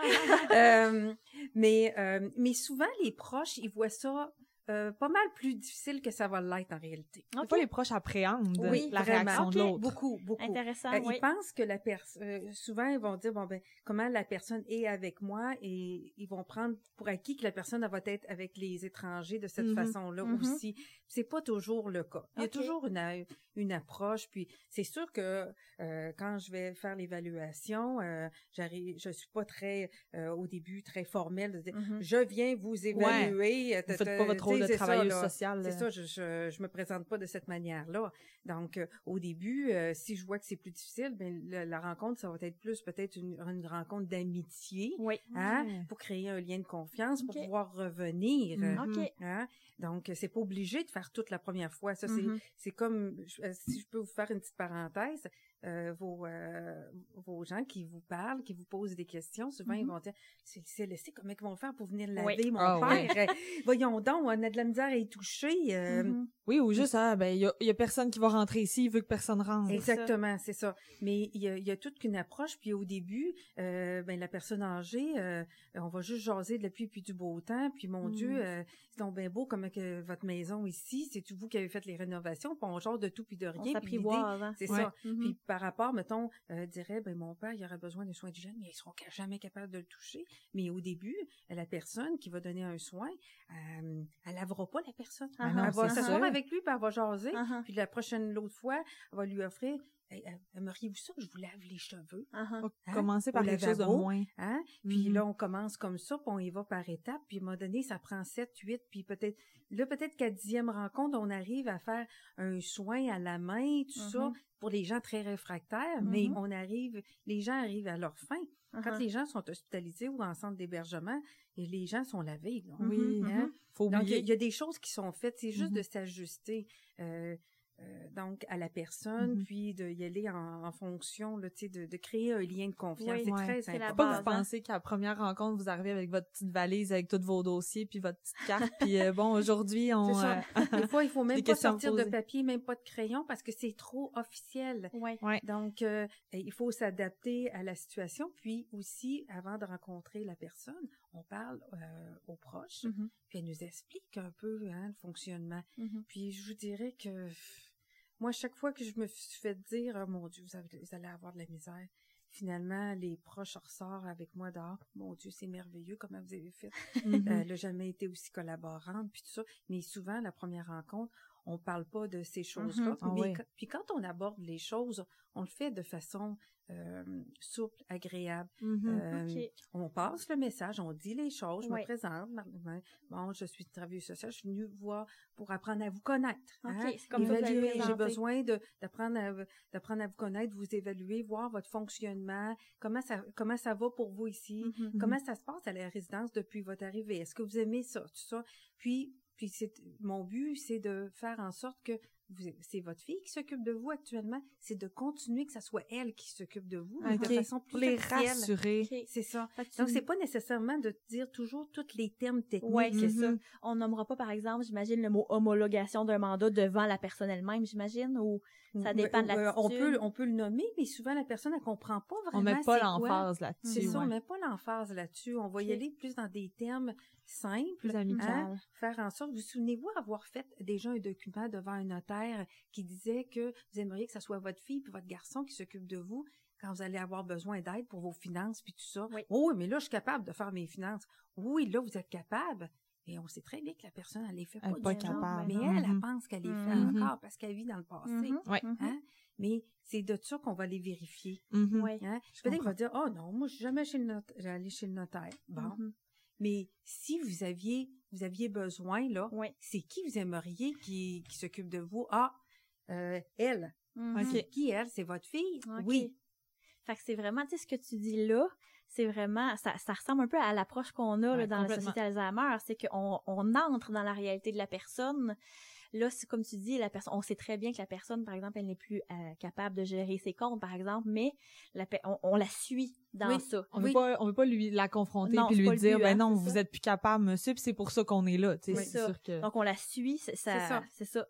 Euh, mais, euh, mais souvent, les proches, ils voient ça euh, pas mal plus difficile que ça va l'être en réalité. Okay. Des les proches appréhendent la réaction de l'autre. Beaucoup, beaucoup. Intéressant, euh, oui. Ils pensent que la personne, euh, souvent ils vont dire bon ben comment la personne est avec moi et ils vont prendre pour acquis que la personne va être avec les étrangers de cette Mhm. façon-là Mhm. aussi. C'est pas toujours le cas. Il y a toujours une une approche. Puis c'est sûr que euh, quand je vais faire l'évaluation, euh, j'arrive, je suis pas très euh, au début très formelle de dire Mhm. je viens vous évaluer. Vous faites pas votre rôle de travailleuse sociale. C'est là. ça, je, je, je me présente pas de cette manière-là. Donc, euh, au début, euh, si je vois que c'est plus difficile, ben, la rencontre, ça va être plus peut-être une, une rencontre d'amitié, Oui. hein, Ouais. pour créer un lien de confiance, pour pouvoir revenir. euh, Mhm. OK. Hein? Donc, euh, c'est pas obligé de faire toute la première fois. Ça, c'est Mhm. c'est comme, je- euh, si je peux vous faire une petite parenthèse, euh, vos, euh, vos gens qui vous parlent, qui vous posent des questions, souvent, ils Mhm. vont dire, c'est c'est laissé, comment ils vont faire pour venir Oui. laver mon Ah, père? Euh, Voyons donc, on a de la misère à y toucher. euh, Mhm. Oui, ou juste, ah, ben, il y a, y a personne qui va rentrer ici, il veut que personne rentre. Exactement, c'est ça. Mais il y a, il y a toute qu'une approche. Puis au début, euh, ben la personne âgée, euh, on va juste jaser de la pluie puis du beau temps. Puis mon Mm. Dieu, euh, c'est donc bien beau comme que votre maison ici, c'est vous qui avez fait les rénovations. Puis on jase de tout puis de On rien. Puis l'idée, s'apprivoise, hein. c'est Ouais. ça. Mhm. Puis par rapport, mettons, euh, dirait, ben mon père, il aurait besoin de soins d'hygiène, mais ils seront jamais capables de le toucher. Mais au début, la personne qui va donner un soin, euh, elle lavera pas la personne. Ah, elle va s'asseoir avec lui, puis elle va jaser. Uh-huh. Puis la prochaine, l'autre fois, elle va lui offrir, Euh, aimeriez-vous ça que je vous lave les cheveux? Uh-huh. Hein? Commencer par Au quelque chose de moins. Hein? Puis Mhm. là, on commence comme ça, puis on y va par étapes. Puis à un moment donné, ça prend 7, 8, puis peut-être... Là, peut-être qu'à dixième rencontre, on arrive à faire un soin à la main, tout ça, Mhm. pour les gens très réfractaires, mais Mhm. on arrive... Les gens arrivent à leur fin. Quand Uh-huh. les gens sont hospitalisés ou en centre d'hébergement, et les gens sont lavés. là. Oui, Hein? Faut Donc, il y, a- y des choses qui sont faites. C'est juste de s'ajuster. euh, euh, donc à la personne, Mhm. puis de y aller en, en fonction, là, tu sais, de, de créer un lien de confiance. Oui, c'est ouais. très important. pas que vous hein. pensez qu'à la première rencontre, vous arrivez avec votre petite valise avec tous vos dossiers puis votre petite carte puis euh, bon, aujourd'hui, on euh, Des fois, il faut même pas sortir de papier, même pas de crayon, parce que c'est trop officiel. Ouais. ouais. Donc, euh, il faut s'adapter à la situation. Puis aussi, avant de rencontrer la personne, on parle euh, aux proches, Mhm. puis elle nous explique un peu hein, le fonctionnement. Mhm. Puis je vous dirais que moi, chaque fois que je me suis fait dire, oh mon Dieu, vous, avez- vous allez avoir de la misère, finalement, les proches ressortent avec moi dehors. Mon Dieu, c'est merveilleux comment vous avez fait. Mhm. Euh, elle n'a jamais été aussi collaborante, puis tout ça. Mais souvent, la première rencontre, on parle pas de ces choses-là. Ah Mais puis quand on aborde les choses, on le fait de façon euh, souple, agréable. Mhm. Euh. On passe le message, on dit les choses, je Ouais. me présente. Bon, je suis travailleuse sociale, je suis venue vous voir pour apprendre à vous connaître. Hein. comme J'ai besoin d'apprendre à d'apprendre à vous connaître, vous évaluer, voir votre fonctionnement, comment ça comment ça va pour vous ici, Mhm. comment ça se passe à la résidence depuis votre arrivée. Est-ce que vous aimez ça, tout ça? Puis puis c'est mon but, c'est de faire en sorte que c'est votre fille qui s'occupe de vous actuellement, c'est de continuer que ça soit elle qui s'occupe de vous de façon plus Pour les rassurer. C'est ça. Donc, c'est pas nécessairement de dire toujours tous les termes techniques. Ouais, c'est Mhm. ça. On nommera pas, par exemple, j'imagine, le mot homologation d'un mandat devant la personne elle-même, j'imagine, ou ça dépend de Euh, l'attitude. on peut, on peut le nommer, mais souvent, la personne, elle comprend pas vraiment On met pas c'est l'emphase C'est là-dessus. ça, on met pas l'emphase là-dessus. On va y aller plus dans des termes simples. Plus amical. hein, faire en sorte, vous souvenez-vous avoir fait déjà un document devant un notaire qui disait que vous aimeriez que ce soit votre fille puis votre garçon qui s'occupe de vous quand vous allez avoir besoin d'aide pour vos finances puis tout ça? Oui. Oh, oui, mais là, je suis capable de faire mes finances. Oui, là, vous êtes capable. Et on sait très bien que la personne, elle les fait Elle pas, est pas capable. Mais elle, elle Mhm. pense qu'elle les fait Mhm. encore parce qu'elle vit dans le passé. Mhm. Ouais. Mhm. Hein? Mais c'est de ça qu'on va les vérifier. Mhm. Ouais. Hein? Je Peut-être comprends. va dire, oh non, moi, je suis jamais chez le notaire. J'allais chez le notaire. Bon. Mais si vous aviez, vous aviez besoin, là, c'est qui vous aimeriez qui, qui s'occupe de vous? Ah, euh, elle. OK. C'est Qui, elle? C'est votre fille? Oui. Fait que c'est vraiment, tu sais, ce que tu dis là, c'est vraiment, ça, ça ressemble un peu à l'approche qu'on a là, dans la société Alzheimer, c'est qu'on on entre dans la réalité de la personne. Là, c'est comme tu dis, la personne, on sait très bien que la personne, par exemple, elle n'est plus euh, capable de gérer ses comptes, par exemple, mais la, on, on la suit dans Oui. ça. On veut Oui. pas, on veut pas lui la confronter Non, puis lui dire but, ben hein, non, vous ça. êtes plus capable monsieur, puis c'est pour ça qu'on est là, Oui. c'est sûr que Donc on la suit, c'est ça, C'est ça.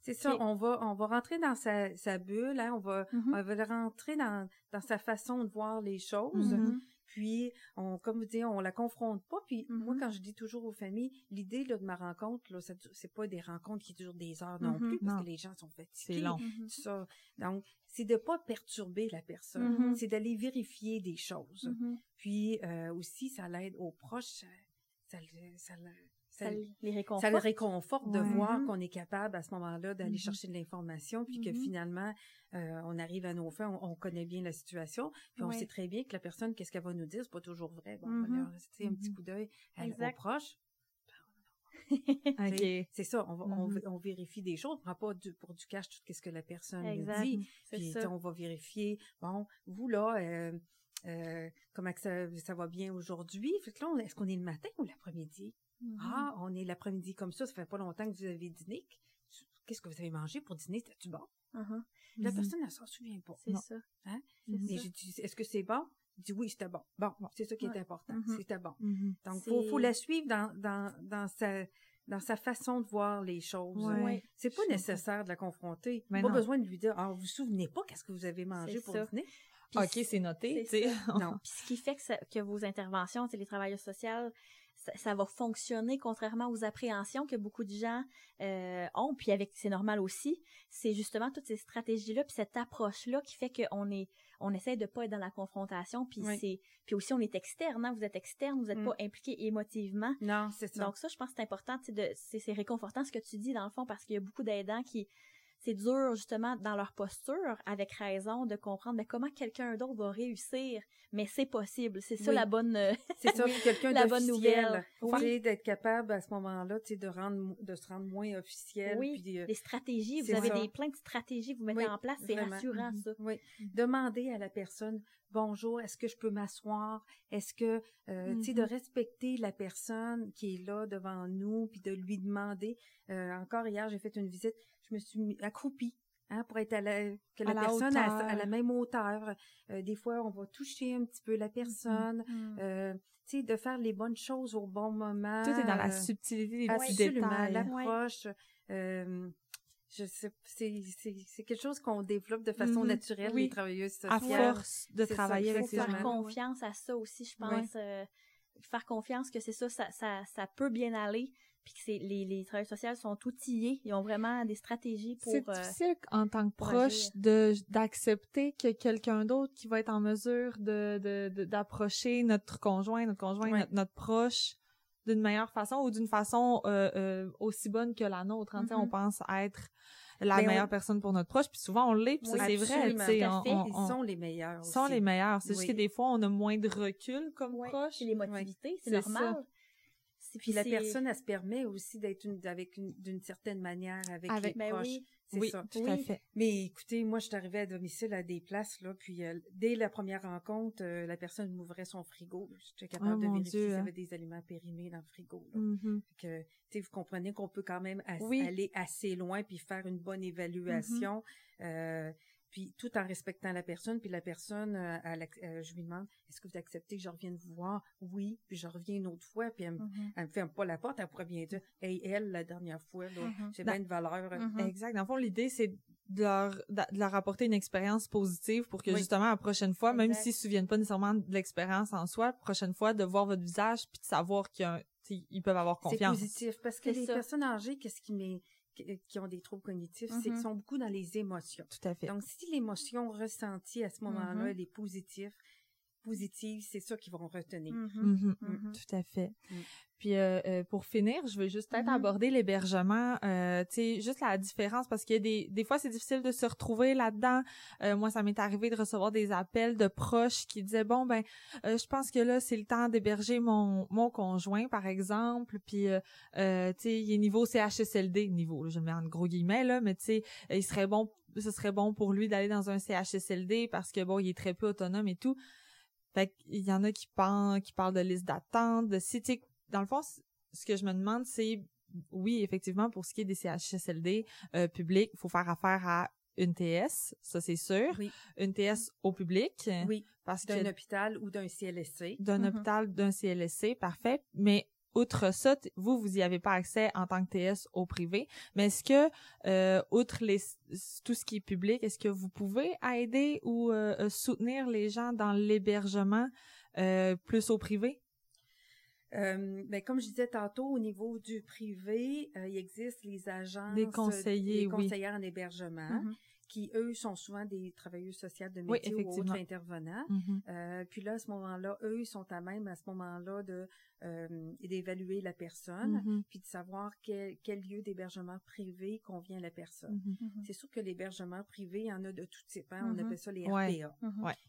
c'est ça. Ça, on va on va rentrer dans sa, sa bulle, hein, on va Mhm. on va rentrer dans, dans sa façon de voir les choses. Mhm. Puis, on, comme vous dites, on la confronte pas. Puis, moi, Mhm. quand je dis toujours aux familles, l'idée là, de ma rencontre, là, c'est pas des rencontres qui durent des heures non Mhm. plus, parce Non. que les gens sont C'est fatigués. long. Mhm. tout ça. Donc, c'est de pas perturber la personne. Mhm. C'est d'aller vérifier des choses. Mhm. Puis, euh, aussi, ça l'aide aux proches. Ça, ça Ça le- les ça réconforte. le réconforte de Ouais. voir Mhm. qu'on est capable à ce moment-là d'aller Mhm. chercher de l'information, puis que Mhm. finalement, euh, on arrive à nos fins, on, on connaît bien la situation, puis on sait très bien que la personne, qu'est-ce qu'elle va nous dire, c'est pas toujours vrai. Bon, Mhm. voilà, c'est un petit coup d'œil à- Exact. proches. C'est ça, on, va- on, on vérifie des choses, on prend pas du- pour du cash tout ce que la personne nous dit. Puis, on va vérifier, bon, vous là, euh, euh, comment que ça, ça va bien aujourd'hui? Fait que là, on- est-ce qu'on est le matin ou l'après-midi? Mhm. Ah, on est l'après-midi comme ça, ça fait pas longtemps que vous avez dîné. Qu'est-ce que vous avez mangé pour dîner? C'était-tu bon? Mhm. La Mhm. personne, elle s'en souvient pas. C'est Non. ça. Hein? Ça. j'ai dit, est-ce que c'est bon? Il dit oui, c'était bon. Bon, c'est ça qui est important. Mhm. C'était bon. Donc, faut, faut la suivre dans, dans, dans sa, dans sa façon de voir les choses. Ouais. Ouais. C'est pas Je nécessaire de la confronter. Mais pas non. besoin de lui dire, ah, vous vous souvenez pas qu'est-ce que vous avez mangé C'est pour ça. dîner? OK, c'est noté. Non. Puis ce qui fait que, ça- que vos interventions, c'est les travailleurs sociaux, ça, ça va fonctionner contrairement aux appréhensions que beaucoup de gens euh, ont, puis avec c'est normal aussi. C'est justement toutes ces stratégies-là, puis cette approche-là qui fait qu'on est, on essaie de pas être dans la confrontation, puis Oui. c'est, puis aussi on est externe, hein, vous êtes externe, vous n'êtes Mm. pas impliqué émotivement. Non, c'est ça. Donc ça, je pense que c'est important, de, c'est réconfortant ce que tu dis dans le fond parce qu'il y a beaucoup d'aidants qui, c'est dur justement dans leur posture, avec raison, de comprendre mais comment quelqu'un d'autre va réussir, mais c'est possible. C'est ça Oui. la bonne. euh, C'est ça, quelqu'un La bonne nouvelle. Oui. d'être capable à ce moment-là, de rendre, de se rendre moins officiel. oui, puis euh, des stratégies. Vous avez ça. des plein de stratégies que vous mettez Oui, en place. C'est rassurant Mhm. ça. Oui. Demander à la personne, bonjour, est-ce que je peux m'asseoir? Est-ce que, euh, tu sais, de Mhm. respecter la personne qui est là devant nous, puis de lui demander. Euh, encore hier, j'ai fait une visite, je me suis mis accroupie. Hein, pour être à la, que la, À la personne à, à la même hauteur. Euh, des fois, on va toucher un petit peu la personne. Mhm. Euh, tu sais, de faire les bonnes choses au bon moment. Tout est dans la euh, subtilité des petits Absolument, détails. l'approche. je sais, c'est, quelque chose qu'on développe de façon Mhm. naturelle, Oui. les travailleuses À sociales. force de ça, travailler avec ces faire gens. confiance à ça aussi, je pense. euh, faire confiance que c'est ça, ça, ça, ça peut bien aller, puis que c'est les, les travailleurs sociaux sont outillés, ils ont vraiment des stratégies pour. C'est euh, difficile en tant que proche agir. de d'accepter que quelqu'un d'autre qui va être en mesure de de- de- d'approcher notre conjoint, notre conjoint, Ouais. notre, notre proche d'une meilleure façon ou d'une façon euh, euh, aussi bonne que la nôtre. hein. On Mhm. pense être la Ben, on- meilleure personne pour notre proche, puis souvent on l'est, puis ça Oui, c'est vrai. on- fait. on- Ils on- sont les meilleurs sont aussi. les meilleurs. C'est juste que des fois on a moins de recul comme proche. puis l'émotivité, c'est C'est normal. ça. Puis la personne, elle se permet aussi d'être une, avec une, d'une certaine manière avec, Avec- les Ben proches. oui. C'est oui, ça. tout à fait. Mais écoutez, moi, je suis arrivée à domicile à des places, là, puis euh, dès la première rencontre, euh, la personne m'ouvrait son frigo. J'étais capable Oh, de vérifier s'il y hein. avait des aliments périmés dans le frigo. là. Mhm. Fait que, tu sais, vous comprenez qu'on peut quand même as- Oui. aller assez loin puis faire une bonne évaluation, euh, puis tout en respectant la personne. Puis la personne, euh, elle euh, je lui demande, est-ce que vous acceptez que je revienne vous voir? Oui, puis je reviens une autre fois, puis elle, me- elle me ferme pas la porte, elle pourrait bien dire, hey, elle, la dernière fois, là, Mhm. j'ai Dans- bien de valeur. Mhm. Exact. Dans le fond, l'idée, c'est de leur, de leur apporter une expérience positive pour que Oui. justement, la prochaine fois, même s'ils se souviennent pas nécessairement de l'expérience en soi, la prochaine fois, de voir votre visage puis de savoir qu'ils peuvent avoir C'est confiance. positif parce que C'est les ça. personnes âgées, qu'est-ce qui, m'est- qui qui ont des troubles cognitifs, c'est qu'ils sont beaucoup dans les émotions. Tout à fait. Donc, si l'émotion ressentie à ce moment-là, Mhm. elle est positive, positive, c'est ça qu'ils vont retenir. Mhm, Mhm. Tout à fait. Mm. Puis euh, euh, pour finir, je veux juste peut-être aborder l'hébergement, euh, tu sais, juste la différence parce qu'il y a des des fois c'est difficile de se retrouver là-dedans. Euh, moi, ça m'est arrivé de recevoir des appels de proches qui disaient bon ben, euh, je pense que là c'est le temps d'héberger mon mon conjoint par exemple, puis euh, euh, tu sais, il est niveau CHSLD, niveau, là, je le mets en gros guillemets là, mais tu sais, il serait bon ce serait bon pour lui d'aller dans un CHSLD parce que bon, il est très peu autonome et tout. Fait qu'il y en a qui parlent, qui parlent de liste d'attente, de si, dans le fond, ce que je me demande, c'est, oui, effectivement, pour ce qui est des CHSLD euh, publics, il faut faire affaire à une TS, ça c'est sûr. Oui. Une TS au public. Oui, Parce que d'un hôpital ou d'un CLSC. d'un Mhm. hôpital, d'un CLSC, parfait. Mais outre ça, vous, vous y avez pas accès en tant que TS au privé. Mais est-ce que, euh, outre les, tout ce qui est public, est-ce que vous pouvez aider ou euh, euh, soutenir les gens dans l'hébergement plus au privé? Euh, ben, comme je disais tantôt, au niveau du privé, euh, il existe les agents, des conseillers, des conseillères en hébergement, mm-hmm. Qui eux sont souvent des travailleurs sociaux de métier ou autres intervenants. Mm-hmm. euh, puis là, à ce moment-là, eux, ils sont à même à ce moment-là de euh, d'évaluer la personne, mm-hmm. puis de savoir quel, quel lieu d'hébergement privé convient à la personne. C'est sûr que l'hébergement privé, il y en a de tout type. Hein? On appelle ça les RPA.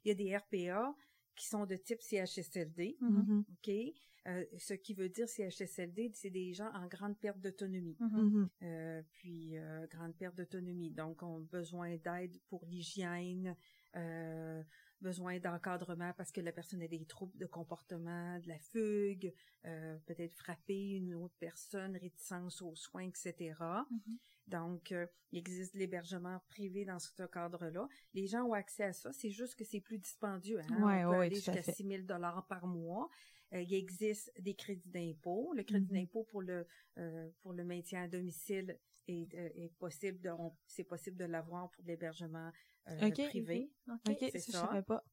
Il y a des RPA qui sont de type CHSLD, ok? Euh, ce qui veut dire CHSLD, c'est des gens en grande perte d'autonomie. Mm-hmm. Mm-hmm. euh, puis euh, grande perte d'autonomie, donc ont besoin d'aide pour l'hygiène, euh, besoin d'encadrement parce que la personne a des troubles de comportement, de la fugue, euh, peut-être frapper une autre personne, réticence aux soins, etc. Mm-hmm. Donc, il existe l'hébergement privé dans ce cadre-là. Les gens ont accès à ça, c'est juste que c'est plus dispendieux. Hein? Ouais, On peut ouais, aller jusqu'à 6 000 par mois. Euh, il existe des crédits d'impôt. Le crédit mm-hmm. d'impôt pour le euh, pour le maintien à domicile est, euh, est possible de c'est possible de l'avoir pour l'hébergement privé. OK, c'est ça. Je pas.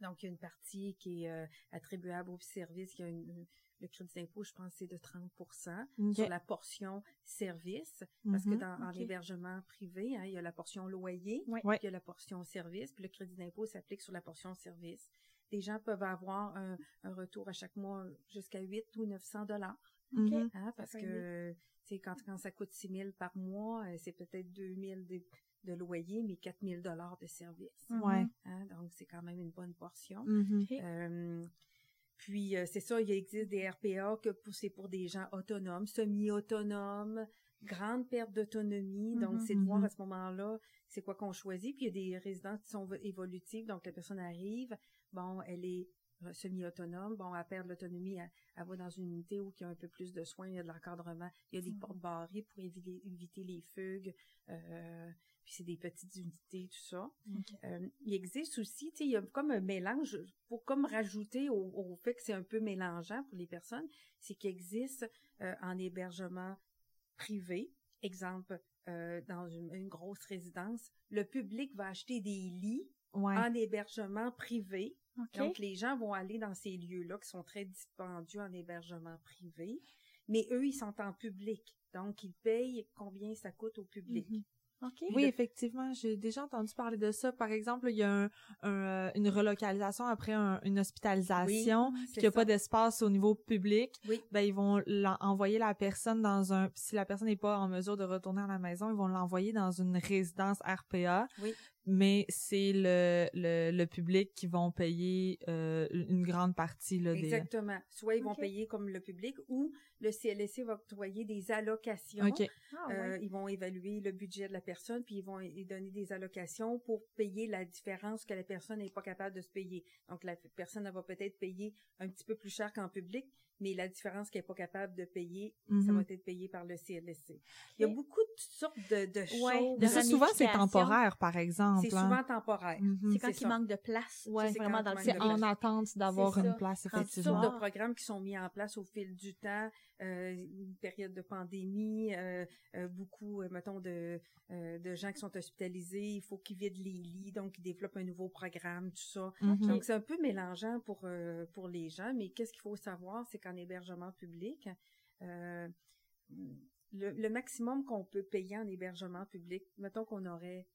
Donc il y a une partie qui est attribuable au service, il y a une, le crédit d'impôt, je pense, c'est de 30% sur la portion service, parce que mm-hmm. dans l'hébergement privé, hein, il y a la portion loyer, puis il y a la portion service, puis le crédit d'impôt s'applique sur la portion service des gens peuvent avoir un, retour à chaque mois jusqu'à 8 ou 900 dollars. Hein, parce que quand, quand ça coûte 6 000 par mois, euh, c'est peut-être 2 000 de, loyer, mais 4 000 dollars de service. Ouais. Hein, donc, c'est quand même une bonne portion. Mm-hmm. Euh, puis, euh, c'est ça, il existe des RPA que c'est pour des gens autonomes, semi-autonomes, grande perte d'autonomie. Donc, mm-hmm, c'est de voir à ce moment-là, c'est quoi qu'on choisit. Puis, il y a des résidences qui sont évolutives. Donc, la personne arrive, bon, elle est semi-autonome, bon, elle perd l'autonomie, elle, va dans une unité où il y a un peu plus de soins, il y a de l'encadrement, il y a des mm. portes barrées pour éviter, éviter les fugues, euh, puis c'est des petites unités, tout ça. Euh, il existe aussi, tu sais, il y a comme un mélange, pour comme rajouter au, fait que c'est un peu mélangeant pour les personnes, c'est qu'il existe euh, en hébergement privé, exemple, dans une, une grosse résidence, le public va acheter des lits en hébergement privé. Donc, les gens vont aller dans ces lieux-là qui sont très dispendieux en hébergement privé, mais eux, ils sont en public. Donc, ils payent combien ça coûte au public. Mhm. Oui, effectivement, j'ai déjà entendu parler de ça. Par exemple, il y a euh, une relocalisation après une hospitalisation, puis qu'il n'y a pas d'espace au niveau public. Ben ils vont envoyer la personne dans un. Si la personne n'est pas en mesure de retourner à la maison, ils vont l'envoyer dans une résidence RPA. Oui mais c'est le, le, le, public qui vont payer euh, une grande partie là, Exactement. Soit ils vont payer comme le public ou le CLSC va octroyer des allocations. Ah, euh, Ils vont évaluer le budget de la personne puis ils vont donner des allocations pour payer la différence que la personne n'est pas capable de se payer. Donc la personne elle va peut-être payer un petit peu plus cher qu'en public, mais la différence qu'elle n'est pas capable de payer, ça mhm. va être payé par le CLSC. Il y a beaucoup de sortes de, de choses. mais ça, souvent, c'est temporaire, par exemple. C'est hein. souvent temporaire. Mhm. C'est quand il manque de place. Ouais, c'est vraiment dans le C'est en attente d'avoir une place, effectivement. Il y a de programmes qui sont mis en place au fil du temps. Euh, une période de pandémie, euh, euh, beaucoup, mettons, de, de gens qui sont hospitalisés. Il faut qu'ils vident les lits, donc ils développent un nouveau programme, tout ça. Mhm. Donc, c'est un peu mélangeant pour, pour les gens, mais qu'est-ce qu'il faut savoir, c'est qu'en hébergement public, le, le, maximum qu'on peut payer en hébergement public, mettons qu'on aurait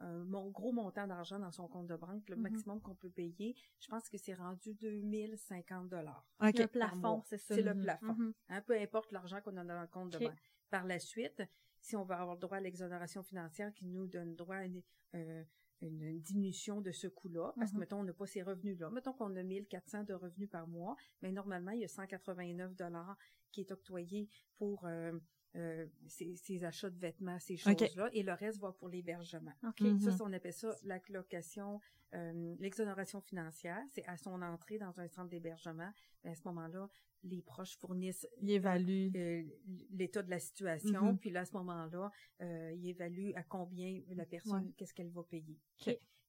mon gros montant d'argent dans son compte de banque, le mm-hmm. maximum qu'on peut payer, je pense que c'est rendu 2050 dollars. Le plafond, c'est ça. C'est le plafond. Mm-hmm. Hein, peu importe l'argent qu'on a dans le compte de banque. Par la suite, si on va avoir le droit à l'exonération financière qui nous donne droit à une, euh, diminution de ce coût-là, parce que, mettons, on n'a pas ces revenus-là. Mettons qu'on a 1400 de revenus par mois, mais normalement, il y a 189 dollars qui est octroyé pour euh, euh, ces, achats de vêtements, ces choses-là, et le reste va pour l'hébergement. Okay. Ça, on appelle ça la location, euh, l'exonération financière. C'est à son entrée dans un centre d'hébergement. À ce moment-là, les proches fournissent euh, l'état de la situation, mm-hmm. puis là, à ce moment-là, euh, ils évaluent à combien la personne, qu'est-ce qu'elle va payer.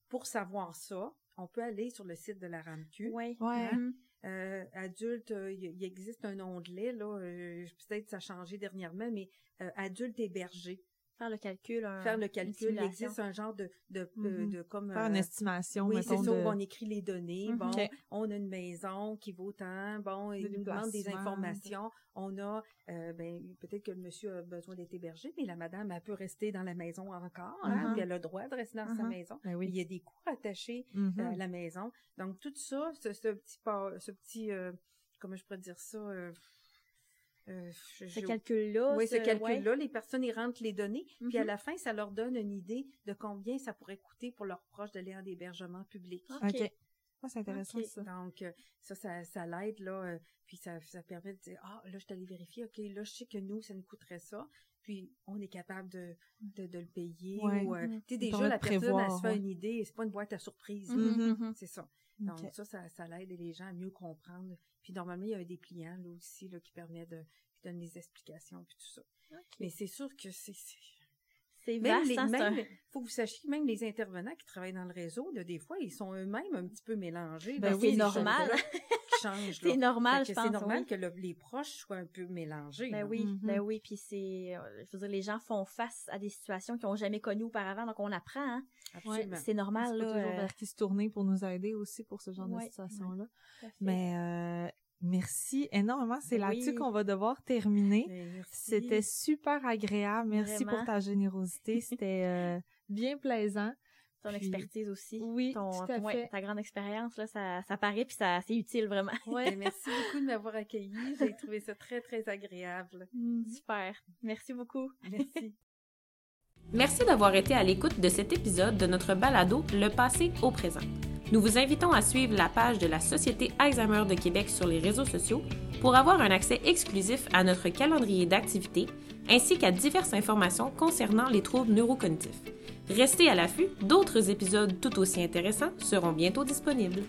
Pour savoir ça, on peut aller sur le site de la RAMQ. Oui. Ouais. Hein? Euh, adulte, il euh, existe un onglet là, euh, peut-être ça a changé dernièrement, mais adulte hébergé. Faire le calcul. Un, faire le calcul. Il existe un genre de, de, euh, Mhm. de comme. Faire une euh, estimation, oui, c'est ça, de... où on écrit les données. Mhm. Bon, Ok. on a une maison qui vaut tant. Bon, il nous demande des informations. On a, euh, ben, peut-être que le monsieur a besoin d'être hébergé, mais la madame, elle peut rester dans la maison encore, hein, Mhm. puis elle a le droit de rester dans sa maison. Ben Il y a des coûts attachés euh, à la maison. Donc, tout ça, ce, ce petit, pas- ce petit, euh, comment je pourrais dire ça, euh, je- Ce calcul-là. oui, ce calcul-là, les personnes, ils rentrent les données, puis à Mhm. la fin, ça leur donne une idée de combien ça pourrait coûter pour leurs proches d'aller en hébergement public. OK. OK. Ah, c'est intéressant, ça. Donc, euh, ça, ça, ça l'aide, là, euh, puis ça, ça permet de dire, ah, là, je suis allée vérifier, OK, là, je sais que nous, ça nous coûterait ça, puis on est capable de, de, de le payer, Ouais. ou, euh, Mhm. tu sais, déjà, de la personne, elle se fait ouais. une idée, c'est pas une boîte à surprise, là. Mhm, mhm. c'est ça. Donc, ça, ça, ça l'aide les gens à mieux comprendre. Puis, normalement, il y a des clients, là, aussi, là, qui permettent de, qui donnent des explications, puis tout ça. Mais c'est sûr que c'est... c'est- C'est Même vaste, les, hein, c'est un- même, faut que vous sachiez que même les intervenants qui travaillent dans le réseau, des fois, ils sont eux-mêmes un petit peu mélangés. Ben oui, ces normal. là. C'est normal, je que pense. C'est normal oui. que le- les proches soient un peu mélangés. Ben là. oui, Mhm. ben oui, puis c'est, euh, je veux dire, les gens font face à des situations qu'ils ont jamais connues auparavant, donc on apprend, hein. Absolument. C'est normal, C'est là. toujours euh, vers qui se tourner pour nous aider aussi pour ce genre Ouais. de situation-là. tout à fait. Mais euh, merci énormément. C'est Oui. là-dessus qu'on va devoir terminer. Ben. C'était super agréable. Merci Vraiment. pour ta générosité. C'était euh, bien plaisant. Ton puis- expertise aussi. Oui, ton, tout à ouais, fait. ta grande expérience, là, ça, ça paraît, puis ça, c'est utile, vraiment. Ben, merci beaucoup de m'avoir accueilli. J'ai trouvé ça très, très agréable. Super. Merci beaucoup. Merci. Merci d'avoir été à l'écoute de cet épisode de notre balado Le passé au présent. Nous vous invitons à suivre la page de la Société Alzheimer de Québec sur les réseaux sociaux pour avoir un accès exclusif à notre calendrier d'activités ainsi qu'à diverses informations concernant les troubles neurocognitifs. Restez à l'affût, d'autres épisodes tout aussi intéressants seront bientôt disponibles.